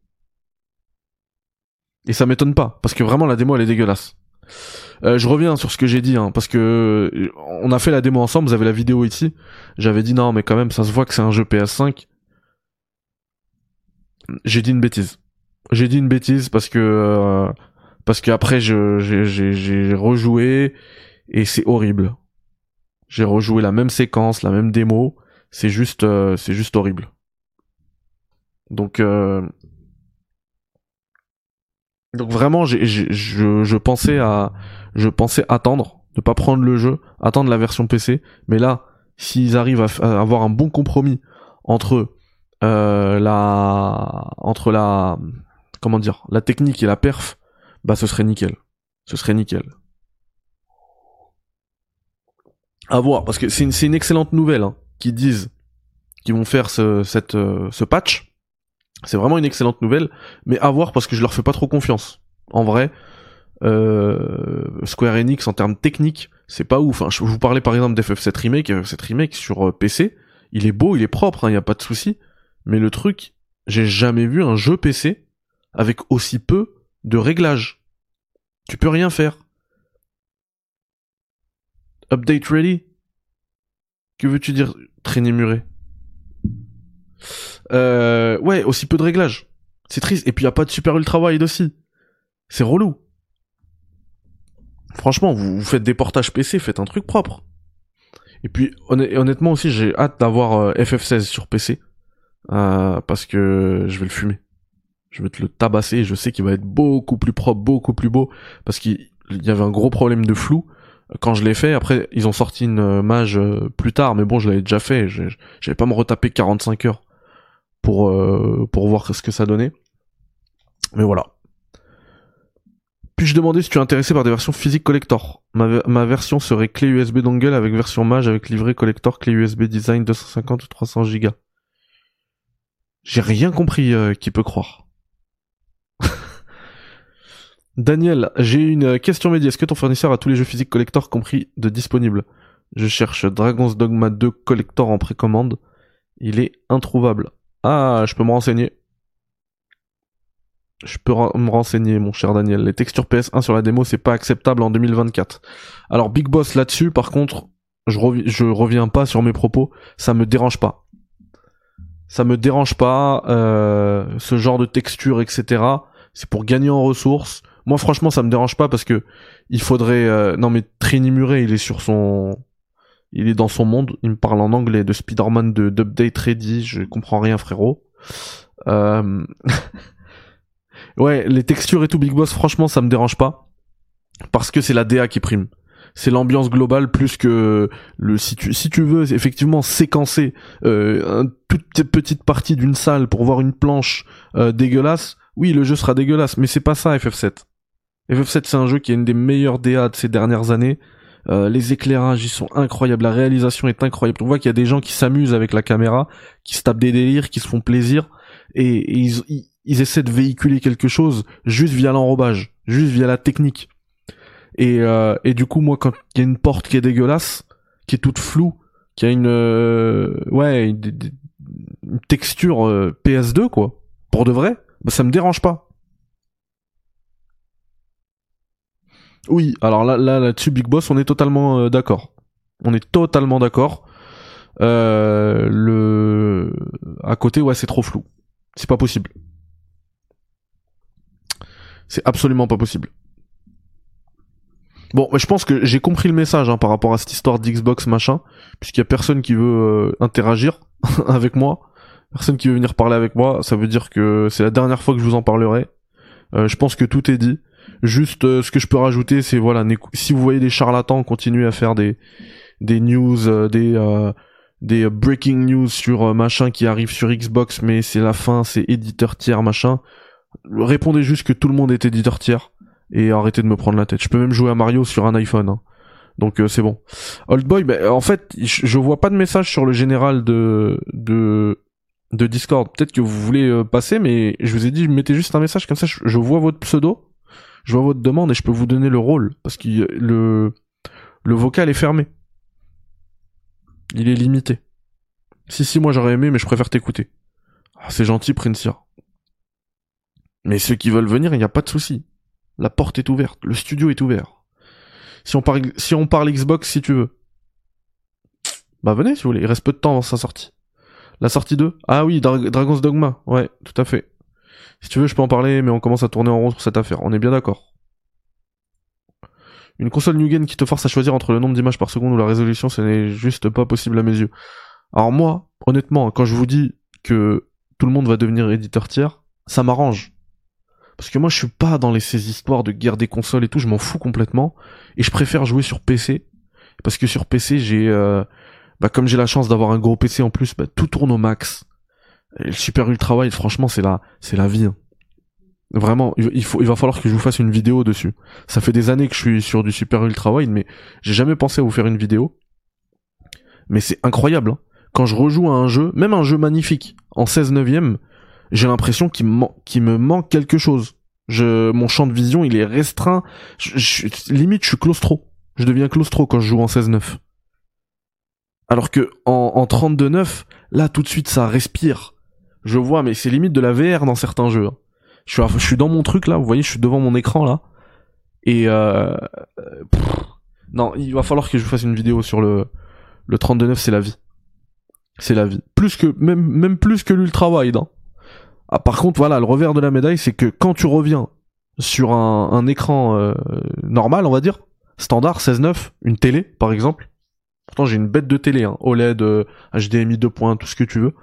Et ça m'étonne pas, parce que vraiment la démo elle est dégueulasse. Euh, je reviens sur ce que j'ai dit, hein, parce que euh, on a fait la démo ensemble, vous avez la vidéo ici. J'avais dit non, mais quand même, ça se voit que c'est un jeu PS5. J'ai dit une bêtise. J'ai dit une bêtise parce que euh, parce que après j'ai rejoué et c'est horrible. J'ai rejoué la même séquence, la même démo, c'est juste c'est juste horrible. Donc donc vraiment, je, je pensais à, je pensais attendre, ne pas prendre le jeu, attendre la version PC. Mais là, s'ils arrivent à, avoir un bon compromis entre euh, la, entre la, comment dire, la technique et la perf, bah ce serait nickel. Ce serait nickel. À voir, parce que c'est une, excellente nouvelle hein, qui disent qu'ils vont faire ce, cette, euh, ce patch. C'est vraiment une excellente nouvelle, mais à voir parce que je leur fais pas trop confiance. En vrai, euh, Square Enix en termes techniques, c'est pas ouf. Hein. Je vous parlais par exemple d'FF7 Remake, FF7 Remake sur euh, PC, il est beau, il est propre, il hein, y a pas de souci. Mais le truc, j'ai jamais vu un jeu PC avec aussi peu de réglages. Tu peux rien faire. Update ready? Que veux-tu dire, traîner muré? Euh, ouais, aussi peu de réglages. C'est triste. Et puis y a pas de super ultra wide aussi. C'est relou. Franchement, vous, faites des portages PC, faites un truc propre. Et puis honnêtement aussi, j'ai hâte d'avoir euh, FF16 sur PC euh, parce que je vais le fumer. Je vais te le tabasser. Je sais qu'il va être beaucoup plus propre, beaucoup plus beau parce qu'il y avait un gros problème de flou quand je l'ai fait. Après, ils ont sorti une euh, mage plus tard, mais bon, je l'avais déjà fait. J'avais pas me retaper 45 heures pour, euh, pour voir ce que ça donnait. Mais voilà. Puis-je demander si tu es intéressé par des versions physiques collector? Ma, version serait clé USB dongle avec version mage avec livret collector, clé USB design 250 ou 300 Go. J'ai rien compris euh, qui peut croire. Daniel, j'ai une question média. Est-ce que ton fournisseur a tous les jeux physiques collector compris de disponibles? Je cherche Dragon's Dogma 2 collector en précommande. Il est introuvable. Ah, je peux me renseigner. Je peux me renseigner, mon cher Daniel. Les textures PS1 sur la démo, c'est pas acceptable en 2024. Alors, Big Boss là-dessus, par contre, je, reviens pas sur mes propos. Ça me dérange pas. Ça me dérange pas. Euh, ce genre de texture, etc. C'est pour gagner en ressources. Moi, franchement, ça me dérange pas parce que il faudrait. Euh, non, mais Trini Murray, il est sur son il est dans son monde, il me parle en anglais de Spider-Man de d'Update Ready, je comprends rien frérot. Euh... ouais, les textures et tout Big Boss, franchement ça me dérange pas. Parce que c'est la DA qui prime. C'est l'ambiance globale plus que le si tu si tu veux effectivement séquencer euh, toute petite partie d'une salle pour voir une planche euh, dégueulasse, Oui, le jeu sera dégueulasse, mais c'est pas ça FF7. FF7 c'est un jeu qui a une des meilleures DA de ces dernières années. Euh, les éclairages ils sont incroyables, la réalisation est incroyable. On voit qu'il y a des gens qui s'amusent avec la caméra, qui se tapent des délires, qui se font plaisir, et, ils, ils, essaient de véhiculer quelque chose juste via l'enrobage, juste via la technique. Et, euh, et du coup, moi, quand il y a une porte qui est dégueulasse, qui est toute floue, qui a une, euh, ouais, texture PS2 quoi, pour de vrai, bah, ça me dérange pas. Oui, alors là, là, là-dessus, Big Boss, on est totalement euh, d'accord. On est totalement d'accord. Euh, le à côté, ouais, c'est trop flou. C'est pas possible. C'est absolument pas possible. Bon, je pense que j'ai compris le message hein, par rapport à cette histoire d'Xbox machin, puisqu'il y a personne qui veut euh, interagir avec moi, personne qui veut venir parler avec moi. Ça veut dire que c'est la dernière fois que je vous en parlerai. je pense que tout est dit. Juste, euh, ce que je peux rajouter, c'est voilà, si vous voyez des charlatans continuer à faire des des news, euh, des euh, des breaking news sur machin qui arrive sur Xbox, mais c'est la fin, c'est éditeur tiers machin. Répondez juste que tout le monde est éditeur tiers et arrêtez de me prendre la tête. Je peux même jouer à Mario sur un iPhone. Hein. Donc c'est bon. Old Boy, ben, en fait, je vois pas de message sur le général de de de Discord. Peut-être que vous voulez passer, mais je vous ai dit, mettez juste un message comme ça, je vois votre pseudo je vois votre demande et je peux vous donner le rôle parce que le le vocal est fermé. Il est limité. Si si moi j'aurais aimé mais je préfère t'écouter. Ah, c'est gentil Princia. Mais ceux qui veulent venir, il n'y a pas de souci. La porte est ouverte, le studio est ouvert. Si on parle si on parle Xbox si tu veux. Bah venez si vous voulez, il reste peu de temps avant sa sortie. La sortie 2 Ah oui, Dragon's Dogma. Ouais, tout à fait. Si tu veux, je peux en parler, mais on commence à tourner en rond sur cette affaire. On est bien d'accord. Une console New qui te force à choisir entre le nombre d'images par seconde ou la résolution, ce n'est juste pas possible à mes yeux. Alors moi, honnêtement, quand je vous dis que tout le monde va devenir éditeur tiers, ça m'arrange. Parce que moi, je suis pas dans les, ces histoires de guerre des consoles et tout, je m'en fous complètement. Et je préfère jouer sur PC. Parce que sur PC, j'ai... Euh, bah, comme j'ai la chance d'avoir un gros PC en plus, bah, tout tourne au max le super ultra wide, franchement, c'est la, c'est la vie. Hein. Vraiment, il faut, va falloir que je vous fasse une vidéo dessus. Ça fait des années que je suis sur du super ultra wide, mais j'ai jamais pensé à vous faire une vidéo. Mais c'est incroyable. Hein. Quand je rejoue à un jeu, même un jeu magnifique, en 16 neuvième, j'ai l'impression qu'il, me manque quelque chose. Je, mon champ de vision, il est restreint. limite, je suis claustro. Je deviens claustro quand je joue en 16-9. Alors que en, en 32-9, là, tout de suite, ça respire je vois, mais c'est limite de la VR dans certains jeux. Hein. Je suis, dans mon truc là, vous voyez, je suis devant mon écran là. Et euh, non, il va falloir que je vous fasse une vidéo sur le le 32.9, c'est la vie. C'est la vie. Plus que même plus que l'ultra wide. Hein. Ah, par contre, voilà, le revers de la médaille, c'est que quand tu reviens sur un, écran euh, normal, on va dire, standard 16.9, une télé par exemple. Pourtant, j'ai une bête de télé, hein, OLED, HDMI 2 points, tout ce que tu veux.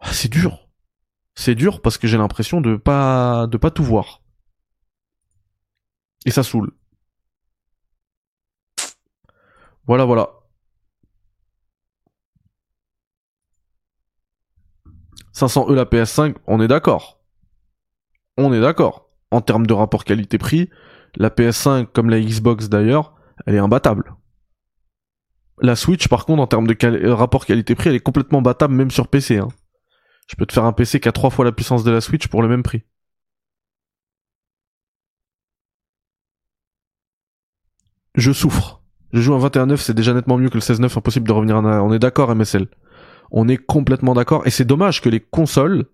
Ah, c'est dur. C'est dur parce que j'ai l'impression de pas de pas tout voir. Et ça saoule. Voilà, voilà. 500 E la PS5, on est d'accord. On est d'accord. En termes de rapport qualité-prix, la PS5, comme la Xbox d'ailleurs, elle est imbattable. La Switch, par contre, en termes de rapport qualité-prix, elle est complètement battable même sur PC. Hein. Je peux te faire un PC qui a trois fois la puissance de la Switch pour le même prix. Je souffre. Je joue un 21.9, c'est déjà nettement mieux que le 16.9, impossible de revenir en arrière. On est d'accord, MSL. On est complètement d'accord. Et c'est dommage que les consoles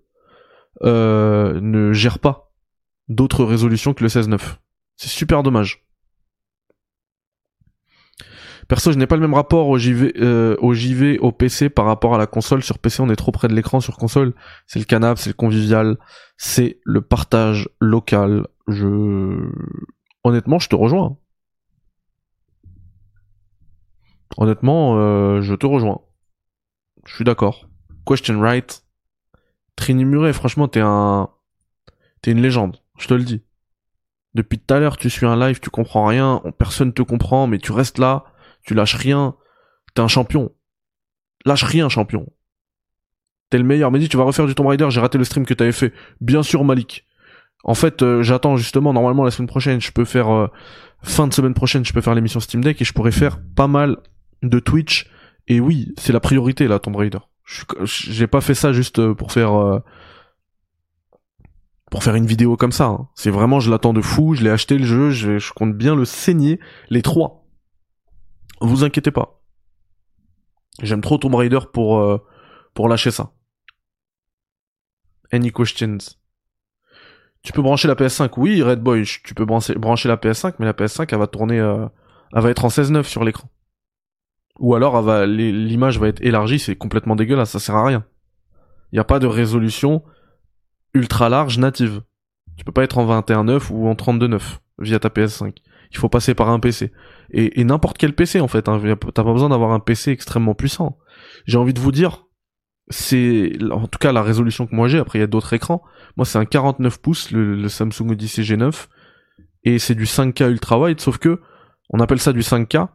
euh, ne gèrent pas d'autres résolutions que le 16.9. C'est super dommage. Perso, je n'ai pas le même rapport au JV, euh, au JV, au PC par rapport à la console. Sur PC, on est trop près de l'écran. Sur console, c'est le canap, c'est le convivial, c'est le partage local. Je, honnêtement, je te rejoins. Honnêtement, euh, je te rejoins. Je suis d'accord. Question right. Trini Muret, franchement, t'es un, t'es une légende. Je te le dis. Depuis tout à l'heure, tu suis un live, tu comprends rien, personne te comprend, mais tu restes là tu lâches rien, t'es un champion. Lâche rien, champion. T'es le meilleur. Mais dis, tu vas refaire du Tomb Raider, j'ai raté le stream que t'avais fait. Bien sûr, Malik. En fait, euh, j'attends justement, normalement la semaine prochaine, je peux faire, euh, fin de semaine prochaine, je peux faire l'émission Steam Deck et je pourrais faire pas mal de Twitch. Et oui, c'est la priorité là, Tomb Raider. J'ai pas fait ça juste euh, pour faire... pour faire une vidéo comme ça. hein. C'est vraiment, je l'attends de fou, je l'ai acheté le jeu, je, je compte bien le saigner, les trois. Vous inquiétez pas. J'aime trop Tomb Raider pour, euh, pour lâcher ça. Any questions? Tu peux brancher la PS5, oui, Red Boy, tu peux brancher, la PS5, mais la PS5, elle va tourner, euh, elle va être en 16.9 sur l'écran. Ou alors, l'image va être élargie, c'est complètement dégueulasse, ça sert à rien. Il n'y a pas de résolution ultra large native. Tu peux pas être en 21.9 ou en 32.9 via ta PS5. Il faut passer par un PC. Et, n'importe quel PC, en fait, hein, t'as pas besoin d'avoir un PC extrêmement puissant. J'ai envie de vous dire, c'est, en tout cas, la résolution que moi j'ai, après il y a d'autres écrans, moi, c'est un 49 pouces, le, le Samsung Odyssey G9, et c'est du 5K ultra wide, sauf que on appelle ça du 5K,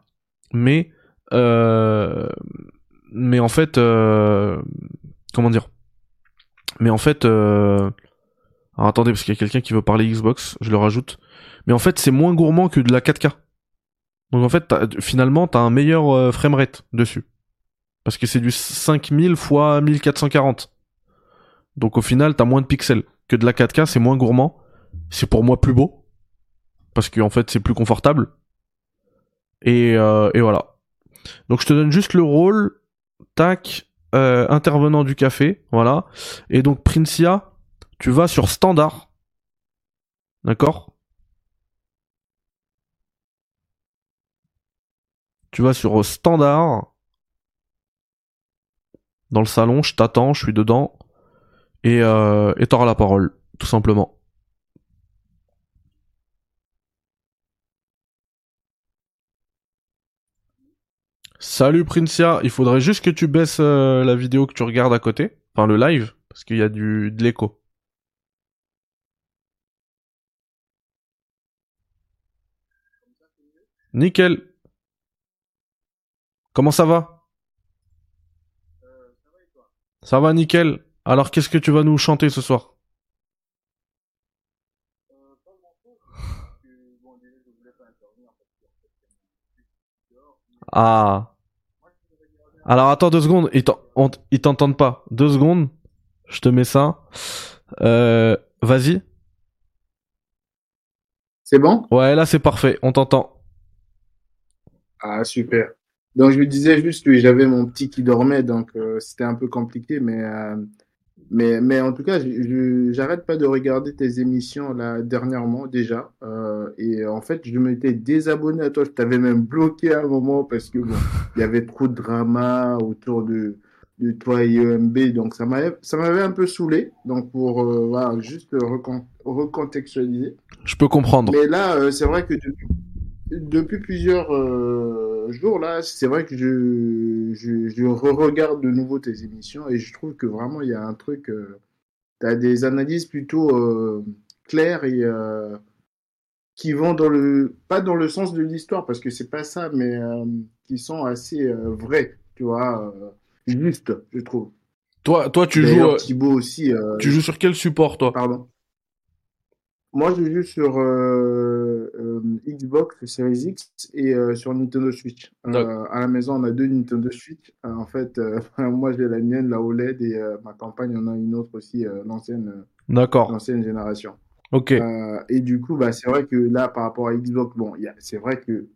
mais euh, mais en fait, euh, comment dire? Mais en fait, euh, alors attendez parce qu'il y a quelqu'un qui veut parler Xbox, je le rajoute. Mais en fait, c'est moins gourmand que de la 4K. Donc en fait, finalement, t'as un meilleur euh, framerate dessus. Parce que c'est du 5000 x 1440. Donc au final, t'as moins de pixels. Que de la 4K, c'est moins gourmand. C'est pour moi plus beau. Parce qu'en fait, c'est plus confortable. Et, euh, et voilà. Donc je te donne juste le rôle. Tac. euh, intervenant du café. Voilà. Et donc Princia, tu vas sur standard. D'accord? Tu vas sur standard. Dans le salon, je t'attends, je suis dedans. Et euh, et t'auras la parole, tout simplement. Salut Princia, il faudrait juste que tu baisses euh, la vidéo que tu regardes à côté, enfin le live, parce qu'il y a du de l'écho. Nickel. Comment ça va? Ça va nickel. Alors qu'est-ce que tu vas nous chanter ce soir? Ah. Alors attends deux secondes, ils t'entendent pas. Deux secondes, je te mets ça. Euh, vas-y. C'est bon? Ouais, là c'est parfait, on t'entend. Ah, super. Donc, je me disais juste que j'avais mon petit qui dormait, donc euh, c'était un peu compliqué, mais, euh, mais, mais en tout cas, j'arrête pas de regarder tes émissions là dernièrement déjà. Euh, et en fait, je m'étais désabonné à toi. Je t'avais même bloqué à un moment parce que bon, il y avait trop de drama autour de, de toi et EMB, donc ça m'avait, un peu saoulé. Donc, pour voilà, juste recon- recontextualiser. Je peux comprendre. Mais là, c'est vrai que depuis, depuis plusieurs euh, jours, là, c'est vrai que je, je, je re-regarde de nouveau tes émissions et je trouve que vraiment, il y a un truc, euh, tu as des analyses plutôt euh, claires et euh, qui vont dans le, pas dans le sens de l'histoire, parce que c'est pas ça, mais qui sont assez vraies, tu vois, justes, je trouve. Toi, toi tu joues, Thibaut aussi, tu joues sur quel support toi? Pardon. Moi, je joue sur euh, euh, Xbox Series X et euh, sur Nintendo Switch. Euh, à la maison, on a deux Nintendo Switch. En fait, moi, j'ai la mienne, la OLED, et ma compagne en a une autre aussi, l'ancienne, l'ancienne génération. Ok. Et du coup, bah, c'est vrai que là, par rapport à Xbox, bon, c'est vrai que,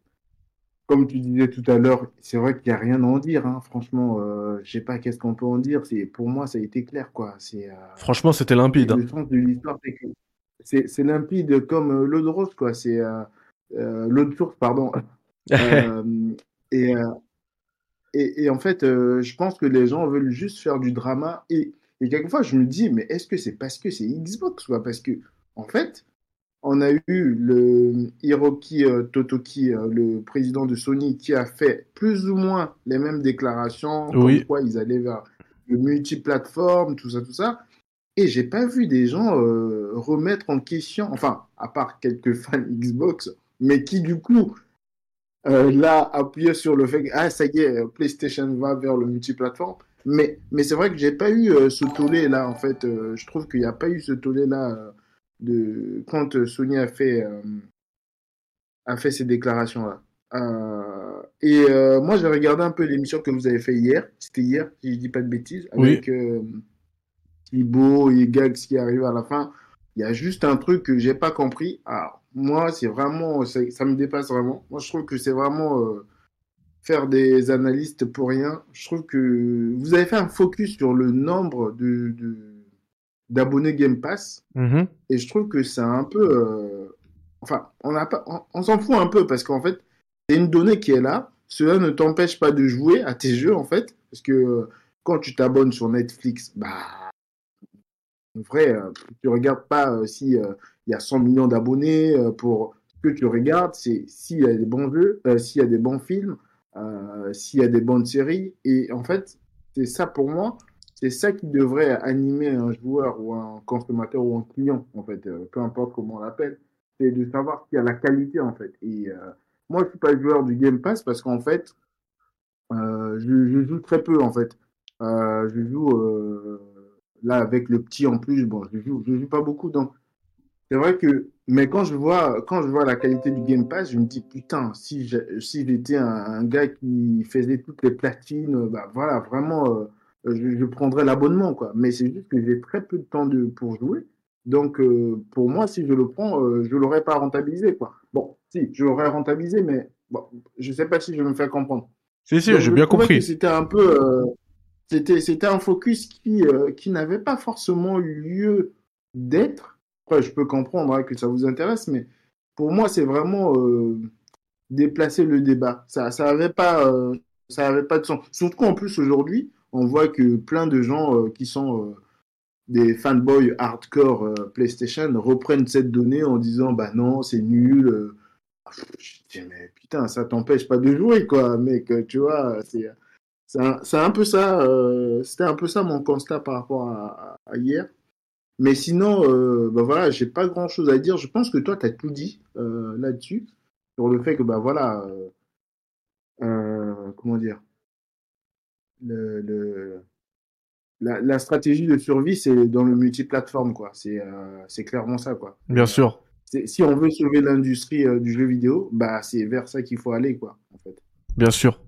comme tu disais tout à l'heure, c'est vrai qu'il n'y a rien à en dire. Hein. Franchement, je sais pas qu'est-ce qu'on peut en dire. C'est, pour moi, ça a été clair, quoi. C'est, Franchement, c'était limpide. hein. le sens de l'histoire, c'est que c'est c'est limpide comme euh, l'eau de rose, quoi. C'est euh, euh, l'eau de source, pardon. Et, et, et en fait, je pense que les gens veulent juste faire du drama. Et, et quelquefois, je me dis, mais est-ce que c'est parce que c'est Xbox, quoi? Parce que, en fait, on a eu le Hiroki euh, Totoki, euh, le président de Sony, qui a fait plus ou moins les mêmes déclarations, Oui. comme quoi ils allaient vers le multiplateforme, tout ça, tout ça. Et j'ai pas vu des gens euh, remettre en question, enfin, à part quelques fans Xbox, mais qui du coup, euh, là, appuyaient sur le fait que, ah, ça y est, euh, PlayStation va vers le multiplateforme. Mais, mais c'est vrai que j'ai pas eu euh, ce tollé là, en fait. Je trouve qu'il n'y a pas eu ce tollé là de quand Sony a fait, a fait ces déclarations-là. Euh, et euh, moi, j'ai regardé un peu l'émission que vous avez fait hier. C'était hier, si je dis pas de bêtises, avec oui. Thibaut et Gags qui arrivent à la fin. Il y a juste un truc que j'ai pas compris. Alors, moi, c'est vraiment, ça, me dépasse vraiment. Moi, je trouve que c'est vraiment faire des analystes pour rien. Je trouve que vous avez fait un focus sur le nombre de, d'abonnés Game Pass. Mm-hmm. Et je trouve que c'est un peu. Euh... Enfin, on n'a pas, on, on s'en fout un peu parce qu'en fait, c'est une donnée qui est là. Cela ne t'empêche pas de jouer à tes jeux en fait, parce que quand tu t'abonnes sur Netflix, bah, en vrai, euh, tu regardes pas euh, si il y a 100 millions d'abonnés euh, pour ce que tu regardes, c'est s'il y a des bons jeux, euh, s'il y a des bons films, euh, s'il y a des bonnes séries. Et en fait, c'est ça pour moi c'est ça qui devrait animer un joueur ou un consommateur ou un client, en fait, euh, peu importe comment on l'appelle, c'est de savoir qu'il y a la qualité, en fait. Et euh, moi, je suis pas joueur du Game Pass parce qu'en fait, euh, je, je, joue très peu, en fait. je joue là avec le petit en plus, bon, je joue, je joue pas beaucoup, donc c'est vrai que, mais quand je vois, quand je vois la qualité du Game Pass, je me dis putain, si si j'étais un, un, gars qui faisait toutes les platines, bah voilà, vraiment je, je prendrais l'abonnement, quoi. Mais c'est juste que j'ai très peu de temps de, pour jouer. Donc, euh, pour moi, si je le prends, euh, je l'aurais pas rentabilisé, quoi. Bon, si, je l'aurais rentabilisé, mais bon, je sais pas si je me fais comprendre. Si, si, j'ai bien compris. C'était un peu, euh, c'était, c'était un focus qui, euh, qui n'avait pas forcément eu lieu d'être. Après, je peux comprendre hein, que ça vous intéresse, mais pour moi, c'est vraiment euh, déplacer le débat. Ça, ça avait pas, euh, ça avait pas de sens. Surtout qu'en plus aujourd'hui, on voit que plein de gens qui sont des fanboys hardcore PlayStation reprennent cette donnée en disant bah non, c'est nul. Je dis, mais putain, ça t'empêche pas de jouer, quoi, mec, tu vois, c'est. C'est un, un, peu ça, euh, c'était un peu ça mon constat par rapport à, à hier. Mais sinon, euh, bah voilà, j'ai pas grand chose à dire. Je pense que toi, tu as tout dit euh, là-dessus, sur le fait que, bah voilà, comment dire, le, le la, la, stratégie de survie, c'est dans le multiplateforme, quoi. C'est euh, clairement ça, quoi. Bien sûr. Si on veut sauver l'industrie euh, du jeu vidéo, bah c'est vers ça qu'il faut aller, quoi, en fait. Bien sûr.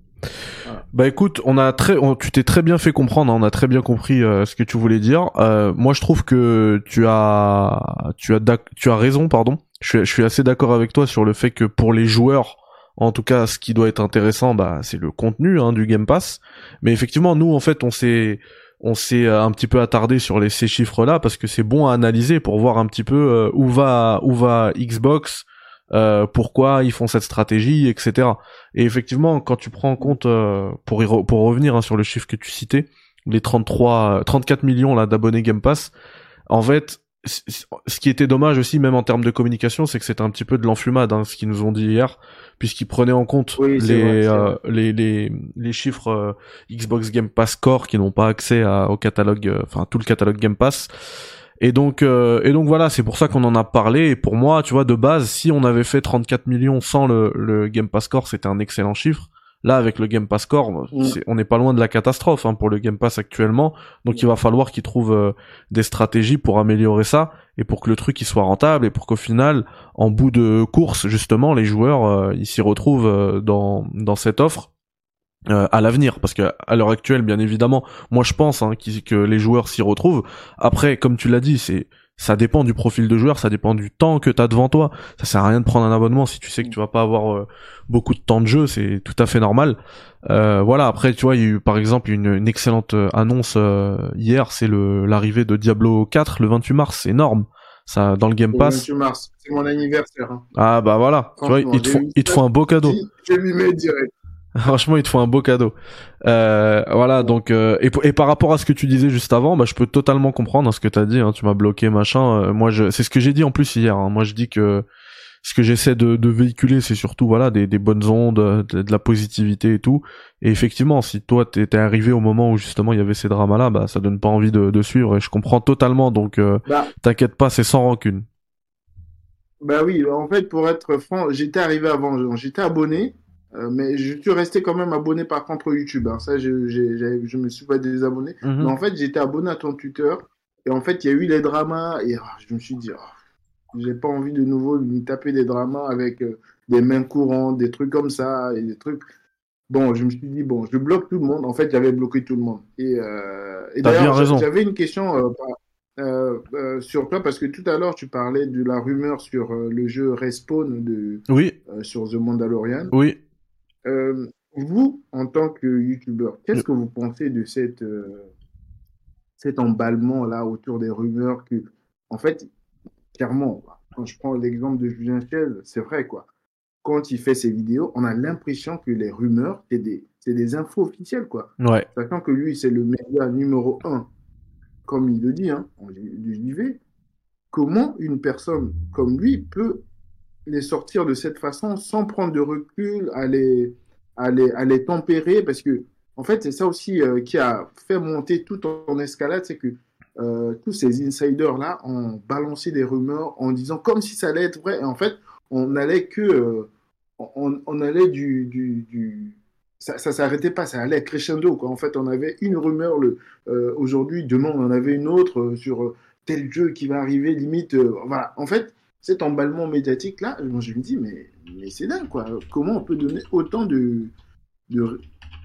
Bah écoute, on a très, on, tu t'es très bien fait comprendre, hein, on a très bien compris euh, ce que tu voulais dire. Euh, moi, je trouve que tu as, tu as, tu as raison, pardon. Je suis, je suis assez d'accord avec toi sur le fait que pour les joueurs, en tout cas, ce qui doit être intéressant, bah, c'est le contenu hein, du Game Pass. Mais effectivement, nous, en fait, on s'est on s'est un petit peu attardé sur les, ces chiffres-là parce que c'est bon à analyser pour voir un petit peu euh, où va où va Xbox, euh, pourquoi ils font cette stratégie, etc. Et effectivement, quand tu prends en compte, euh, pour y pour revenir hein, sur le chiffre que tu citais, les 33, 34 millions là d'abonnés Game Pass, en fait, ce qui était dommage aussi, même en termes de communication, c'est que c'était un petit peu de l'enfumade, hein, ce qu'ils nous ont dit hier, puisqu'ils prenaient en compte oui, les, vrai, euh, les, les, les chiffres euh, Xbox Game Pass Core qui n'ont pas accès à, au catalogue, euh, enfin tout le catalogue Game Pass. Et donc, euh, et donc voilà, c'est pour ça qu'on en a parlé. Et pour moi, tu vois, de base, si on avait fait 34 millions sans le, le Game Pass Core, c'était un excellent chiffre. Là, avec le Game Pass Core, mm. on n'est pas loin de la catastrophe hein, pour le Game Pass actuellement. Donc, il va falloir qu'ils trouvent euh, des stratégies pour améliorer ça et pour que le truc il soit rentable et pour qu'au final, en bout de course, justement, les joueurs euh, ils s'y retrouvent dans dans cette offre. Euh, à l'avenir parce que à l'heure actuelle bien évidemment moi je pense hein, que les joueurs s'y retrouvent après comme tu l'as dit c'est ça dépend du profil de joueur, ça dépend du temps que tu as devant toi. Ça sert à rien de prendre un abonnement si tu sais que tu vas pas avoir euh, beaucoup de temps de jeu, c'est tout à fait normal. Euh, voilà, après tu vois, il y a eu par exemple une, une excellente annonce euh, hier, c'est le l'arrivée de Diablo 4 le 28 mars, c'est énorme. Ça dans le Game Pass. Le 28 mars, c'est mon anniversaire. Hein. Ah bah voilà, tu vois, ils te font ils te font un beau cadeau. Je lui mets direct. Franchement, il te faut un beau cadeau. Euh, voilà, donc euh, et, et, par rapport à ce que tu disais juste avant, bah je peux totalement comprendre hein, ce que t'as dit. Hein, tu m'as bloqué, machin. Euh, moi, je, c'est ce que j'ai dit en plus hier. Hein. Moi, je dis que ce que j'essaie de, de véhiculer, c'est surtout voilà des, des bonnes ondes, de, de, la positivité et tout. Et effectivement, si toi t'es arrivé au moment où justement il y avait ces dramas-là, bah ça donne pas envie de, de suivre. Et je comprends totalement. Donc, euh, bah, t'inquiète pas, c'est sans rancune. Bah oui, en fait, pour être franc, j'étais arrivé avant, j'étais abonné. Euh, mais je suis resté quand même abonné par contre YouTube. Hein. Ça, je, je, je me suis pas désabonné. Mm -hmm. Mais en fait, j'étais abonné à ton Twitter. Et en fait, il y a eu les dramas. Et oh, je me suis dit, oh, j'ai pas envie de nouveau lui taper des dramas avec des mains courantes, des trucs comme ça, et des trucs. Bon, je me suis dit, bon, je bloque tout le monde. En fait, j'avais bloqué tout le monde. Et, et d'ailleurs, j'avais une question euh, euh, sur toi parce que tout à l'heure tu parlais de la rumeur sur euh, le jeu Respawn de oui. sur The Mandalorian. Oui. Vous, en tant que youtubeur, qu'est-ce que vous pensez de cette cet emballement là autour des rumeurs que, en fait, clairement, quand je prends l'exemple de Julien Chel, c'est vrai quoi. Quand il fait ses vidéos, on a l'impression que les rumeurs, c'est des, des infos officielles quoi. Ouais. Sachant que lui, c'est le média numéro un comme il le dit, hein, du JV, comment une personne comme lui peut les sortir de cette façon sans prendre de recul, à les, à les, tempérer, parce que, en fait, c'est ça aussi euh, qui a fait monter tout en escalade, c'est que euh, tous ces insiders-là ont balancé des rumeurs en disant comme si ça allait être vrai, et en fait, on allait que, euh, on, allait du, du ça, ça s'arrêtait pas, ça allait crescendo. Quoi. En fait, on avait une rumeur le, aujourd'hui, demain on en avait une autre sur tel jeu qui va arriver, limite. voilà. En fait, cet emballement médiatique là, je me dis mais, mais c'est dingue quoi. Comment on peut donner autant de, de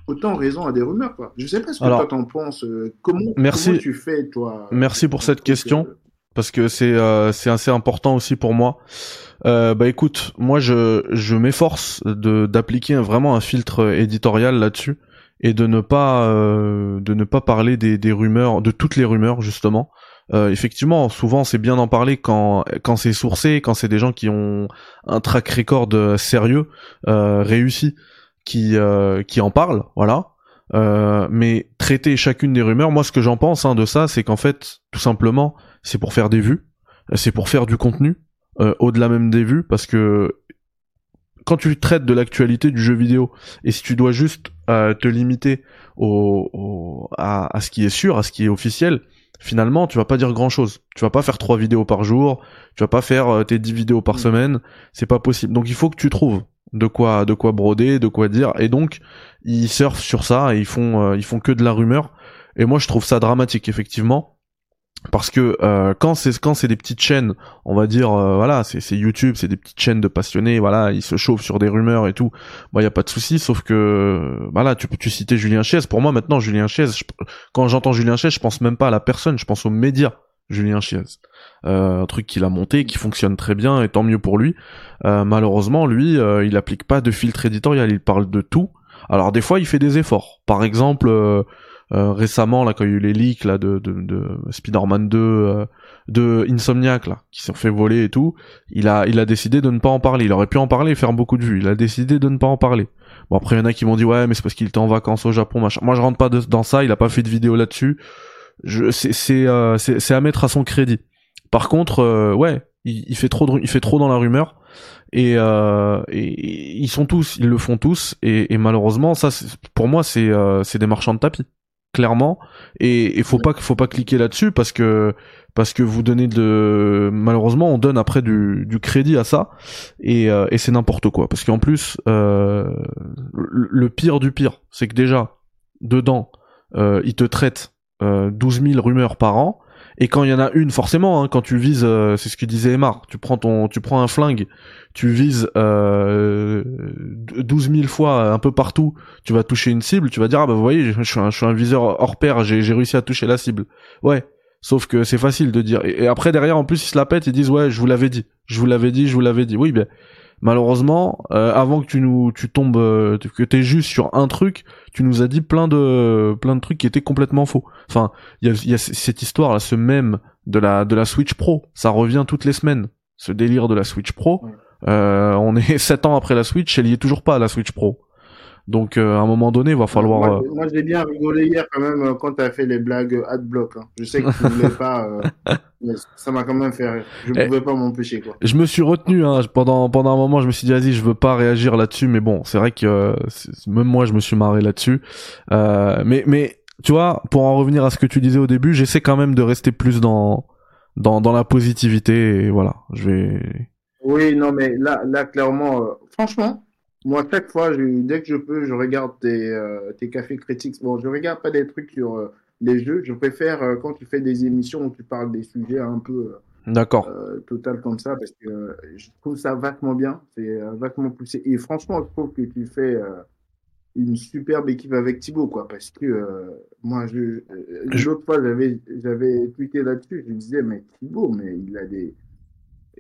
autant raison à des rumeurs quoi? Je sais pas ce que toi t'en penses. Comment, merci, tu fais toi Merci pour cette question parce que c'est c'est assez important aussi pour moi. Euh, bah écoute, moi je, je m'efforce de d'appliquer vraiment un filtre éditorial là-dessus et de ne pas euh, de ne pas parler des, des rumeurs, de toutes les rumeurs justement. Euh, effectivement, souvent c'est bien d'en parler quand quand c'est sourcé, quand c'est des gens qui ont un track record sérieux, euh, réussi, qui euh, qui en parlent, voilà. Euh, mais traiter chacune des rumeurs, moi ce que j'en pense hein, de ça, c'est qu'en fait, tout simplement, c'est pour faire des vues, c'est pour faire du contenu, euh, au-delà même des vues, parce que quand tu traites de l'actualité du jeu vidéo, et si tu dois juste euh, te limiter au, à, ce qui est sûr, à ce qui est officiel, finalement, tu vas pas dire grand chose. Tu vas pas faire trois vidéos par jour, tu vas pas faire euh, tes dix vidéos par mm. semaine, c'est pas possible. Donc il faut que tu trouves de quoi, de quoi broder, de quoi dire, et donc ils surfent sur ça et ils font, ils font que de la rumeur. Et moi, je trouve ça dramatique, effectivement parce que euh, quand c'est quand c'est des petites chaînes, on va dire euh, voilà, c'est YouTube, c'est des petites chaînes de passionnés, voilà, ils se chauffent sur des rumeurs et tout. Il y a pas de souci, sauf que voilà, tu peux tu citer Julien Chiez. Pour moi maintenant Julien Chiez, quand j'entends Julien Chiez, je pense même pas à la personne, je pense aux médias. Julien Chiez. Euh, un truc qu'il a monté, qui fonctionne très bien, et tant mieux pour lui. Euh, malheureusement, lui, euh, il applique pas de filtre éditorial, il parle de tout. Alors des fois, il fait des efforts. Par exemple, euh, récemment là quand il y a eu les leaks là de, de, de Spider-Man 2 euh, de Insomniac là qui s'est fait voler et tout il a il a décidé de ne pas en parler. Il aurait pu en parler faire beaucoup de vues. Il a décidé de ne pas en parler. Bon après il y en a qui m'ont dit ouais mais c'est parce qu'il était en vacances au Japon machin. Moi je rentre pas dans ça. Il a pas fait de vidéo là-dessus. Je c'est c'est euh, c'est à mettre à son crédit. Par contre ouais il, il, fait trop il fait trop dans la rumeur. Et, euh, et, ils sont tous, ils le font tous, et, et malheureusement, ça, pour moi, c'est euh, des marchands de tapis clairement. Et il faut pas faut pas cliquer là-dessus parce que parce que vous donnez de malheureusement on donne après du, du crédit à ça. Et, euh, et c'est n'importe quoi. Parce qu'en plus euh, le pire du pire c'est que déjà dedans euh, ils te traitent euh, 12 000 rumeurs par an et quand il y en a une, forcément, hein, quand tu vises, euh, c'est ce que disait Emar, tu prends ton, tu prends un flingue, tu vises euh, 12 000 fois un peu partout, tu vas toucher une cible, tu vas dire ah bah vous voyez, je suis un, je suis un viseur hors pair, j'ai, réussi à toucher la cible. Ouais, sauf que c'est facile de dire. Et, après derrière, en plus ils se la pètent, ils disent ouais, je vous l'avais dit, je vous l'avais dit, je vous l'avais dit. Oui, ben malheureusement, euh, avant que tu nous, tu tombes, euh, que t'es juste sur un truc, tu nous as dit plein de, plein de trucs qui étaient complètement faux. Enfin, il y a, y a, cette histoire là, ce même de la, de la Switch Pro, ça revient toutes les semaines. Ce délire de la Switch Pro. Euh, on est sept ans après la Switch, elle y est toujours pas la Switch Pro. Donc euh, à un moment donné, il va falloir. Moi, euh, moi j'ai bien rigolé hier quand même euh, quand tu as fait les blagues adblock. Hein. Je sais que tu voulais pas, mais ça m'a quand même fait rire. Je ne eh, pouvais pas m'empêcher quoi. Je me suis retenu hein, pendant pendant un moment. Je me suis dit vas-y, je veux pas réagir là-dessus, mais bon, c'est vrai que même moi je me suis marré là-dessus. mais mais tu vois, pour en revenir à ce que tu disais au début, j'essaie quand même de rester plus dans dans dans la positivité et voilà, je vais. Oui, non mais là là clairement, franchement moi, chaque fois, je, dès que je peux, je regarde tes, euh, tes cafés critiques. Bon, je regarde pas des trucs sur euh, les jeux. Je préfère euh, quand tu fais des émissions où tu parles des sujets un peu D'accord. total comme ça parce que je trouve ça vachement bien, c'est vachement poussé. Et franchement, je trouve que tu fais une superbe équipe avec Thibaut, quoi, parce que moi, je, l'autre fois, j'avais, j'avais tweeté là-dessus, je me disais, mais Thibaut, mais il a des,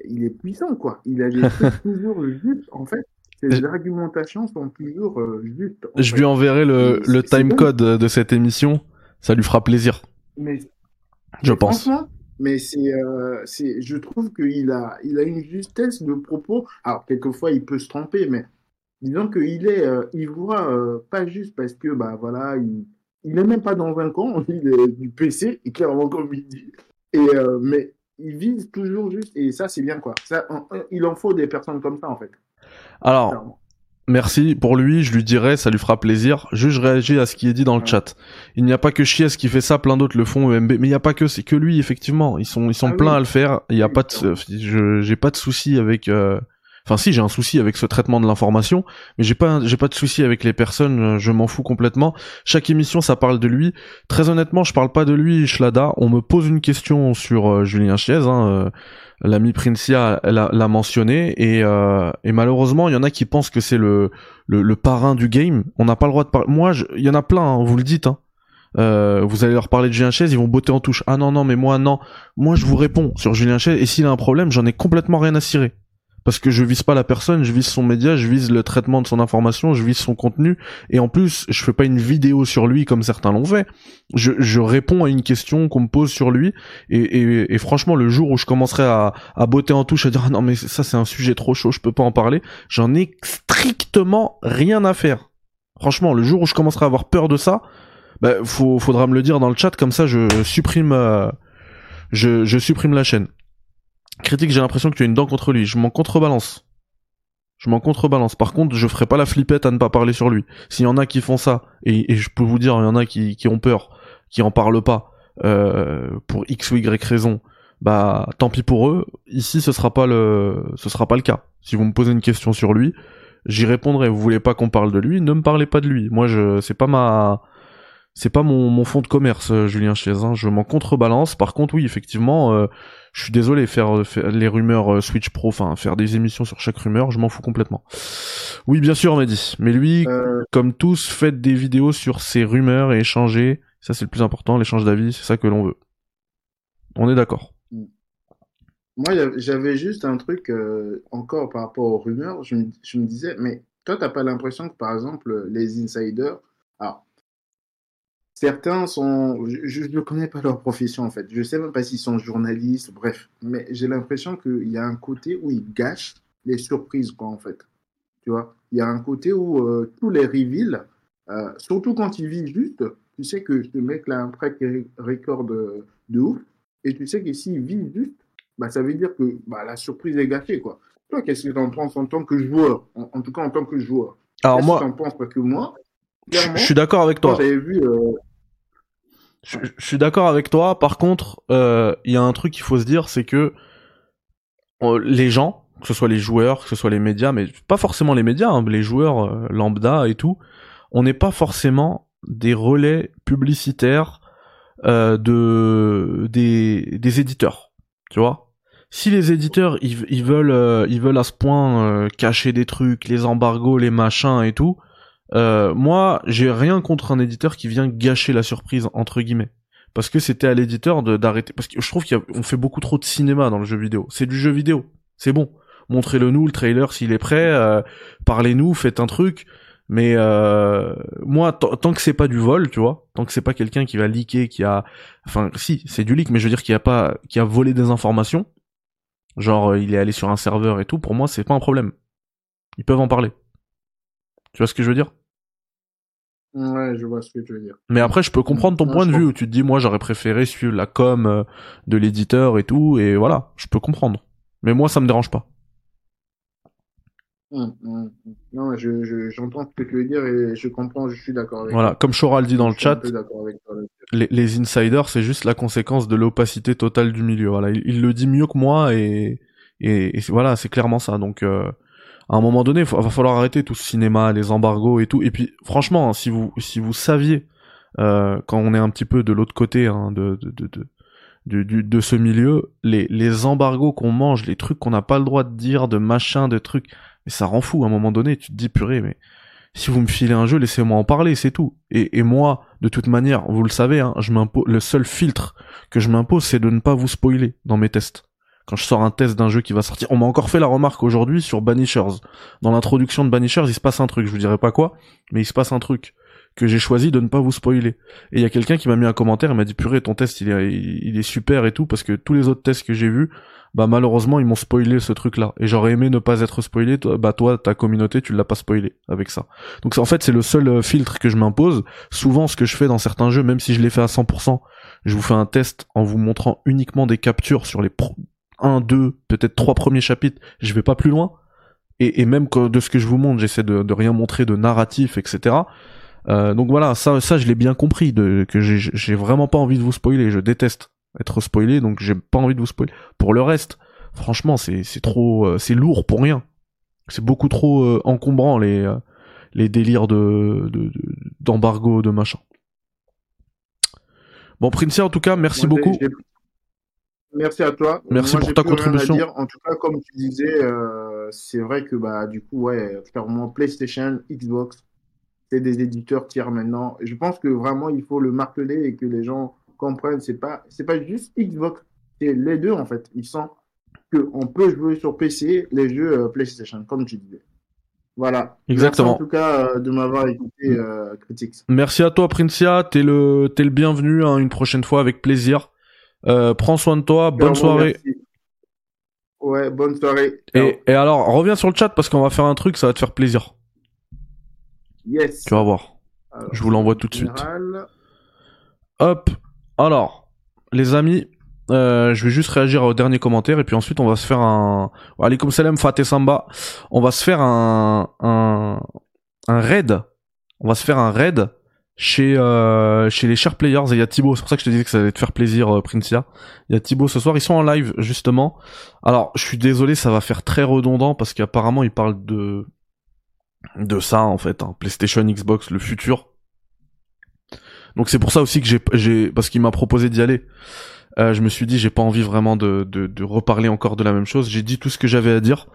il est puissant, quoi. Il a des trucs toujours justes, en fait. Ses argumentations sont toujours justes. Je lui enverrai le, le timecode de cette émission, ça lui fera plaisir. Mais, je pense. Mais c'est, c'est, je trouve qu'il a, il a une justesse de propos. Alors, quelquefois, il peut se tromper, mais disons qu'il est, euh, il voit euh, pas juste parce que, bah voilà, il, il est même pas dans un camp, il est du PC, et clairement comme il dit. Et, euh, mais il vise toujours juste, et ça c'est bien quoi. Ça, il en faut des personnes comme ça en fait. Alors, merci pour lui, je lui dirai, ça lui fera plaisir. Juste réagis à ce qui est dit dans le chat. Il n'y a pas que Chies qui fait ça, plein d'autres le font EMB, mais il n'y a pas que, c'est que lui effectivement. Ils sont, ils sont ah pleins à le faire. Il n'y a pas de, j'ai pas de souci avec. Enfin si, j'ai un souci avec ce traitement de l'information, mais j'ai pas j'ai pas de souci avec les personnes, euh, je m'en fous complètement. Chaque émission ça parle de lui. Très honnêtement, je parle pas de lui, Schlada. On me pose une question sur euh, Julien Chiez, hein, euh, l'ami Princia l'a mentionné et, et malheureusement il y en a qui pensent que c'est le, le, parrain du game. On n'a pas le droit de parler. Moi, il y en a plein, hein, vous le dites. Hein. vous allez leur parler de Julien Chiez, ils vont botter en touche. Ah non non, mais moi non. Moi je vous réponds sur Julien Chiez et s'il a un problème, j'en ai complètement rien à cirer parce que je vise pas la personne, je vise son média, je vise le traitement de son information, je vise son contenu, et en plus, je fais pas une vidéo sur lui comme certains l'ont fait. Je, réponds à une question qu'on me pose sur lui, et, franchement, le jour où je commencerai à, à botter en touche, à dire ah non mais ça c'est un sujet trop chaud, je peux pas en parler, j'en ai strictement rien à faire. Franchement, le jour où je commencerai à avoir peur de ça, bah, faut, faudra me le dire dans le chat, comme ça je supprime, euh, je supprime la chaîne. Critique, j'ai l'impression que tu as une dent contre lui. Je m'en contrebalance. Je m'en contrebalance. Par contre, je ferai pas la flippette à ne pas parler sur lui. S'il y en a qui font ça, et, je peux vous dire, il y en a qui, ont peur, qui en parlent pas, euh, pour X ou Y raison, bah tant pis pour eux. Ici, ce sera pas le, ce sera pas le cas. Si vous me posez une question sur lui, j'y répondrai. Vous voulez pas qu'on parle de lui, ne me parlez pas de lui. Moi, je, c'est pas ma, c'est pas mon, mon fond de commerce, euh, Julien Chiez. Hein. Je m'en contrebalance. Par contre, oui, effectivement, euh, je suis désolé, faire, faire, les rumeurs euh, Switch Pro, enfin faire des émissions sur chaque rumeur, je m'en fous complètement. Oui, bien sûr, Mehdi. Mais lui, comme tous, faites des vidéos sur ces rumeurs et échangez. Ça, c'est le plus important, l'échange d'avis, c'est ça que l'on veut. On est d'accord. Moi, j'avais juste un truc encore par rapport aux rumeurs. Je me, je me disais, mais toi, t'as pas l'impression que, par exemple, les insiders, alors Certains sont, je ne connais pas leur profession en fait. Je ne sais même pas s'ils sont journalistes, bref. Mais j'ai l'impression qu'il y a un côté où ils gâchent les surprises, quoi, en fait. Tu vois, il y a un côté où euh, tous les reveals, euh, surtout quand ils vivent juste, tu sais que ce mec-là a un track record de, de, ouf, et tu sais que s'il vit juste, bah, ça veut dire que bah, la surprise est gâchée, quoi. Toi, qu'est-ce que tu en penses en tant que joueur? En, tout cas, en tant que joueur. Alors moi, tu en penses? Parce que moi, je suis d'accord avec toi. J'avais vu, euh, je, suis d'accord avec toi. Par contre, euh, il y a un truc qu'il faut se dire, c'est que euh, les gens, que ce soit les joueurs, que ce soit les médias, mais pas forcément les médias, hein, les joueurs euh, lambda et tout, on n'est pas forcément des relais publicitaires de des, des éditeurs. Tu vois? Si les éditeurs ils, veulent ils veulent à ce point cacher des trucs, les embargos, les machins et tout, euh, moi, j'ai rien contre un éditeur qui vient gâcher la surprise entre guillemets, parce que c'était à l'éditeur d'arrêter. Parce que je trouve qu'on fait beaucoup trop de cinéma dans le jeu vidéo. C'est du jeu vidéo, c'est bon. Montrez-le nous, le trailer s'il est prêt. Euh, Parlez-nous, faites un truc. Mais euh, moi, tant que c'est pas du vol, tu vois, tant que c'est pas quelqu'un qui va leaker, qui a, enfin, si, c'est du leak, mais je veux dire qu'il a pas, qui a volé des informations, genre il est allé sur un serveur et tout. Pour moi, c'est pas un problème. Ils peuvent en parler. Tu vois ce que je veux dire? Ouais, je vois ce que tu veux dire. Mais après, je peux comprendre ton point de vue où tu te dis, moi, j'aurais préféré suivre la com euh, de l'éditeur et tout, et voilà, je peux comprendre. Mais moi, ça me dérange pas. Hum, hum, hum. Non, je, j'entends ce que tu veux dire et je comprends, je suis d'accord avec Voilà, comme Choral dit dans le chat, les, les, insiders, c'est juste la conséquence de l'opacité totale du milieu. Voilà, il, le dit mieux que moi et, et, voilà, c'est clairement ça. Donc, euh, à un moment donné, il va falloir arrêter tout ce cinéma, les embargos et tout. Et puis, franchement, hein, si vous si vous saviez euh, quand on est un petit peu de l'autre côté hein, de, de, de, du, de ce milieu, les, les embargos qu'on mange, les trucs qu'on n'a pas le droit de dire, de machin, de trucs, mais ça rend fou à un moment donné, tu te dis purée, mais si vous me filez un jeu, laissez-moi en parler, c'est tout. Et, et moi, de toute manière, vous le savez, hein, je m'impose, le seul filtre que je m'impose, c'est de ne pas vous spoiler dans mes tests. Quand je sors un test d'un jeu qui va sortir, on m'a encore fait la remarque aujourd'hui sur Banishers. Dans l'introduction de Banishers, il se passe un truc, je vous dirai pas quoi, mais il se passe un truc que j'ai choisi de ne pas vous spoiler. Et il y a quelqu'un qui m'a mis un commentaire et m'a dit purée ton test il est, il est super et tout parce que tous les autres tests que j'ai vus, bah malheureusement ils m'ont spoilé ce truc là et j'aurais aimé ne pas être spoilé. Bah toi ta communauté tu l'as pas spoilé avec ça. Donc en fait c'est le seul euh, filtre que je m'impose. Souvent ce que je fais dans certains jeux, même si je l'ai fait à 100%, je vous fais un test en vous montrant uniquement des captures sur les pro 1, 2, peut-être trois premiers chapitres. Je vais pas plus loin. Et, et même que de ce que je vous montre, j'essaie de, de rien montrer de narratif, etc. Euh, donc voilà, ça, ça je l'ai bien compris, de, que j'ai vraiment pas envie de vous spoiler, je déteste être spoilé, donc j'ai pas envie de vous spoiler. Pour le reste, franchement, c'est trop, euh, c'est lourd pour rien. C'est beaucoup trop euh, encombrant les les délires de d'embargo de, de, machin. Bon, Princia, en tout cas, merci Moi, beaucoup. Merci à toi. Merci Moi, pour ta contribution. En tout cas, comme tu disais, euh, c'est vrai que bah du coup, ouais, clairement, PlayStation, Xbox, c'est des éditeurs tiers maintenant. Je pense que vraiment, il faut le marteler et que les gens comprennent. C'est pas, c'est pas juste Xbox, c'est les deux en fait. Ils sentent qu'on peut jouer sur PC les jeux euh, PlayStation, comme tu disais. Voilà. Exactement. Merci en tout cas euh, de m'avoir écouté, euh, Critics. Merci à toi, Princia. T'es le, t'es le bienvenu hein, une prochaine fois avec plaisir. Euh, prends soin de toi. Bonne soirée. Merci. Ouais, bonne soirée. Et, et alors, reviens sur le chat parce qu'on va faire un truc, ça va te faire plaisir. Yes. Tu vas voir. Alors, Je vous l'envoie tout de suite. Hop. Alors, les amis, euh, je vais juste réagir au dernier commentaire et puis ensuite on va se faire un. Allez, comme Salem Fateh Samba, on va se faire un un un raid. On va se faire un raid chez euh, chez les chers players et il y a Thibaut. C'est pour ça que je te disais que ça allait te faire plaisir, euh, Princia. Il y a Thibaut ce soir. Ils sont en live justement. Alors, je suis désolé, ça va faire très redondant parce qu'apparemment ils parlent de de ça en fait, hein. PlayStation, Xbox, le futur. Donc c'est pour ça aussi que j'ai, j'ai parce qu'il m'a proposé d'y aller. Euh, je me suis dit j'ai pas envie vraiment de, de, de, reparler encore de la même chose. J'ai dit tout ce que j'avais à dire.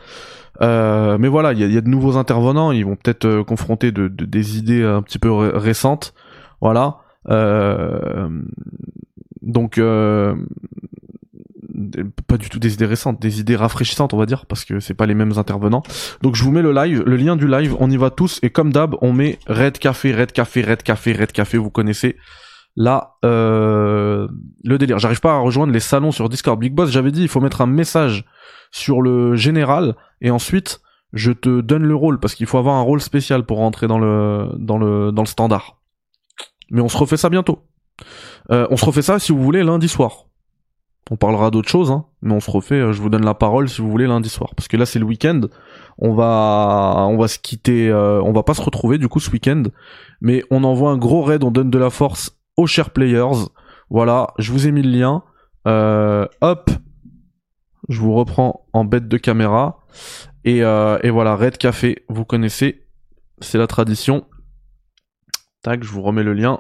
Euh, mais voilà, il y a, y a, de nouveaux intervenants. Ils vont peut-être euh, confronter de, de, des idées un petit peu ré récentes. Voilà. Euh, donc pas du tout des idées récentes, des idées rafraîchissantes, on va dire, parce que c'est pas les mêmes intervenants. Donc je vous mets le live, le lien du live, on y va tous, et comme d'hab, on met Red Café, Red Café, Red Café, Red Café, vous connaissez. Là, euh, le délire. J'arrive pas à rejoindre les salons sur Discord. Big Boss, j'avais dit, il faut mettre un message sur le général, et ensuite, je te donne le rôle, parce qu'il faut avoir un rôle spécial pour rentrer dans le, dans le, dans le standard. Mais on se refait ça bientôt. Euh, on se refait ça, si vous voulez, lundi soir. On parlera d'autres choses, hein, mais on se refait. Je vous donne la parole si vous voulez lundi soir, parce que là c'est le week-end. On va, on va se quitter. Euh, on va pas se retrouver du coup ce week-end, mais on envoie un gros raid. On donne de la force aux chers players. Voilà, je vous ai mis le lien. Euh, hop, je vous reprends en bête de caméra et, euh, et voilà, raid café. Vous connaissez, c'est la tradition. Tac, je vous remets le lien.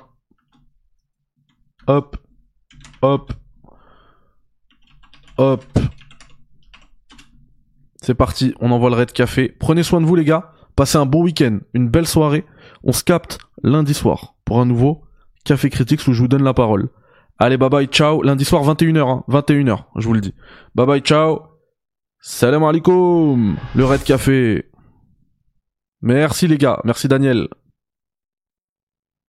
Hop, hop, Hop. C'est parti, on envoie le raid café. Prenez soin de vous les gars, passez un bon week-end, une belle soirée. On se capte lundi soir pour un nouveau Café Critiques où je vous donne la parole. Allez, bye bye, ciao. Lundi soir 21h, hein, 21h, je vous le dis. Bye bye, ciao. Salam alaikum. Le raid café. Merci les gars, merci Daniel.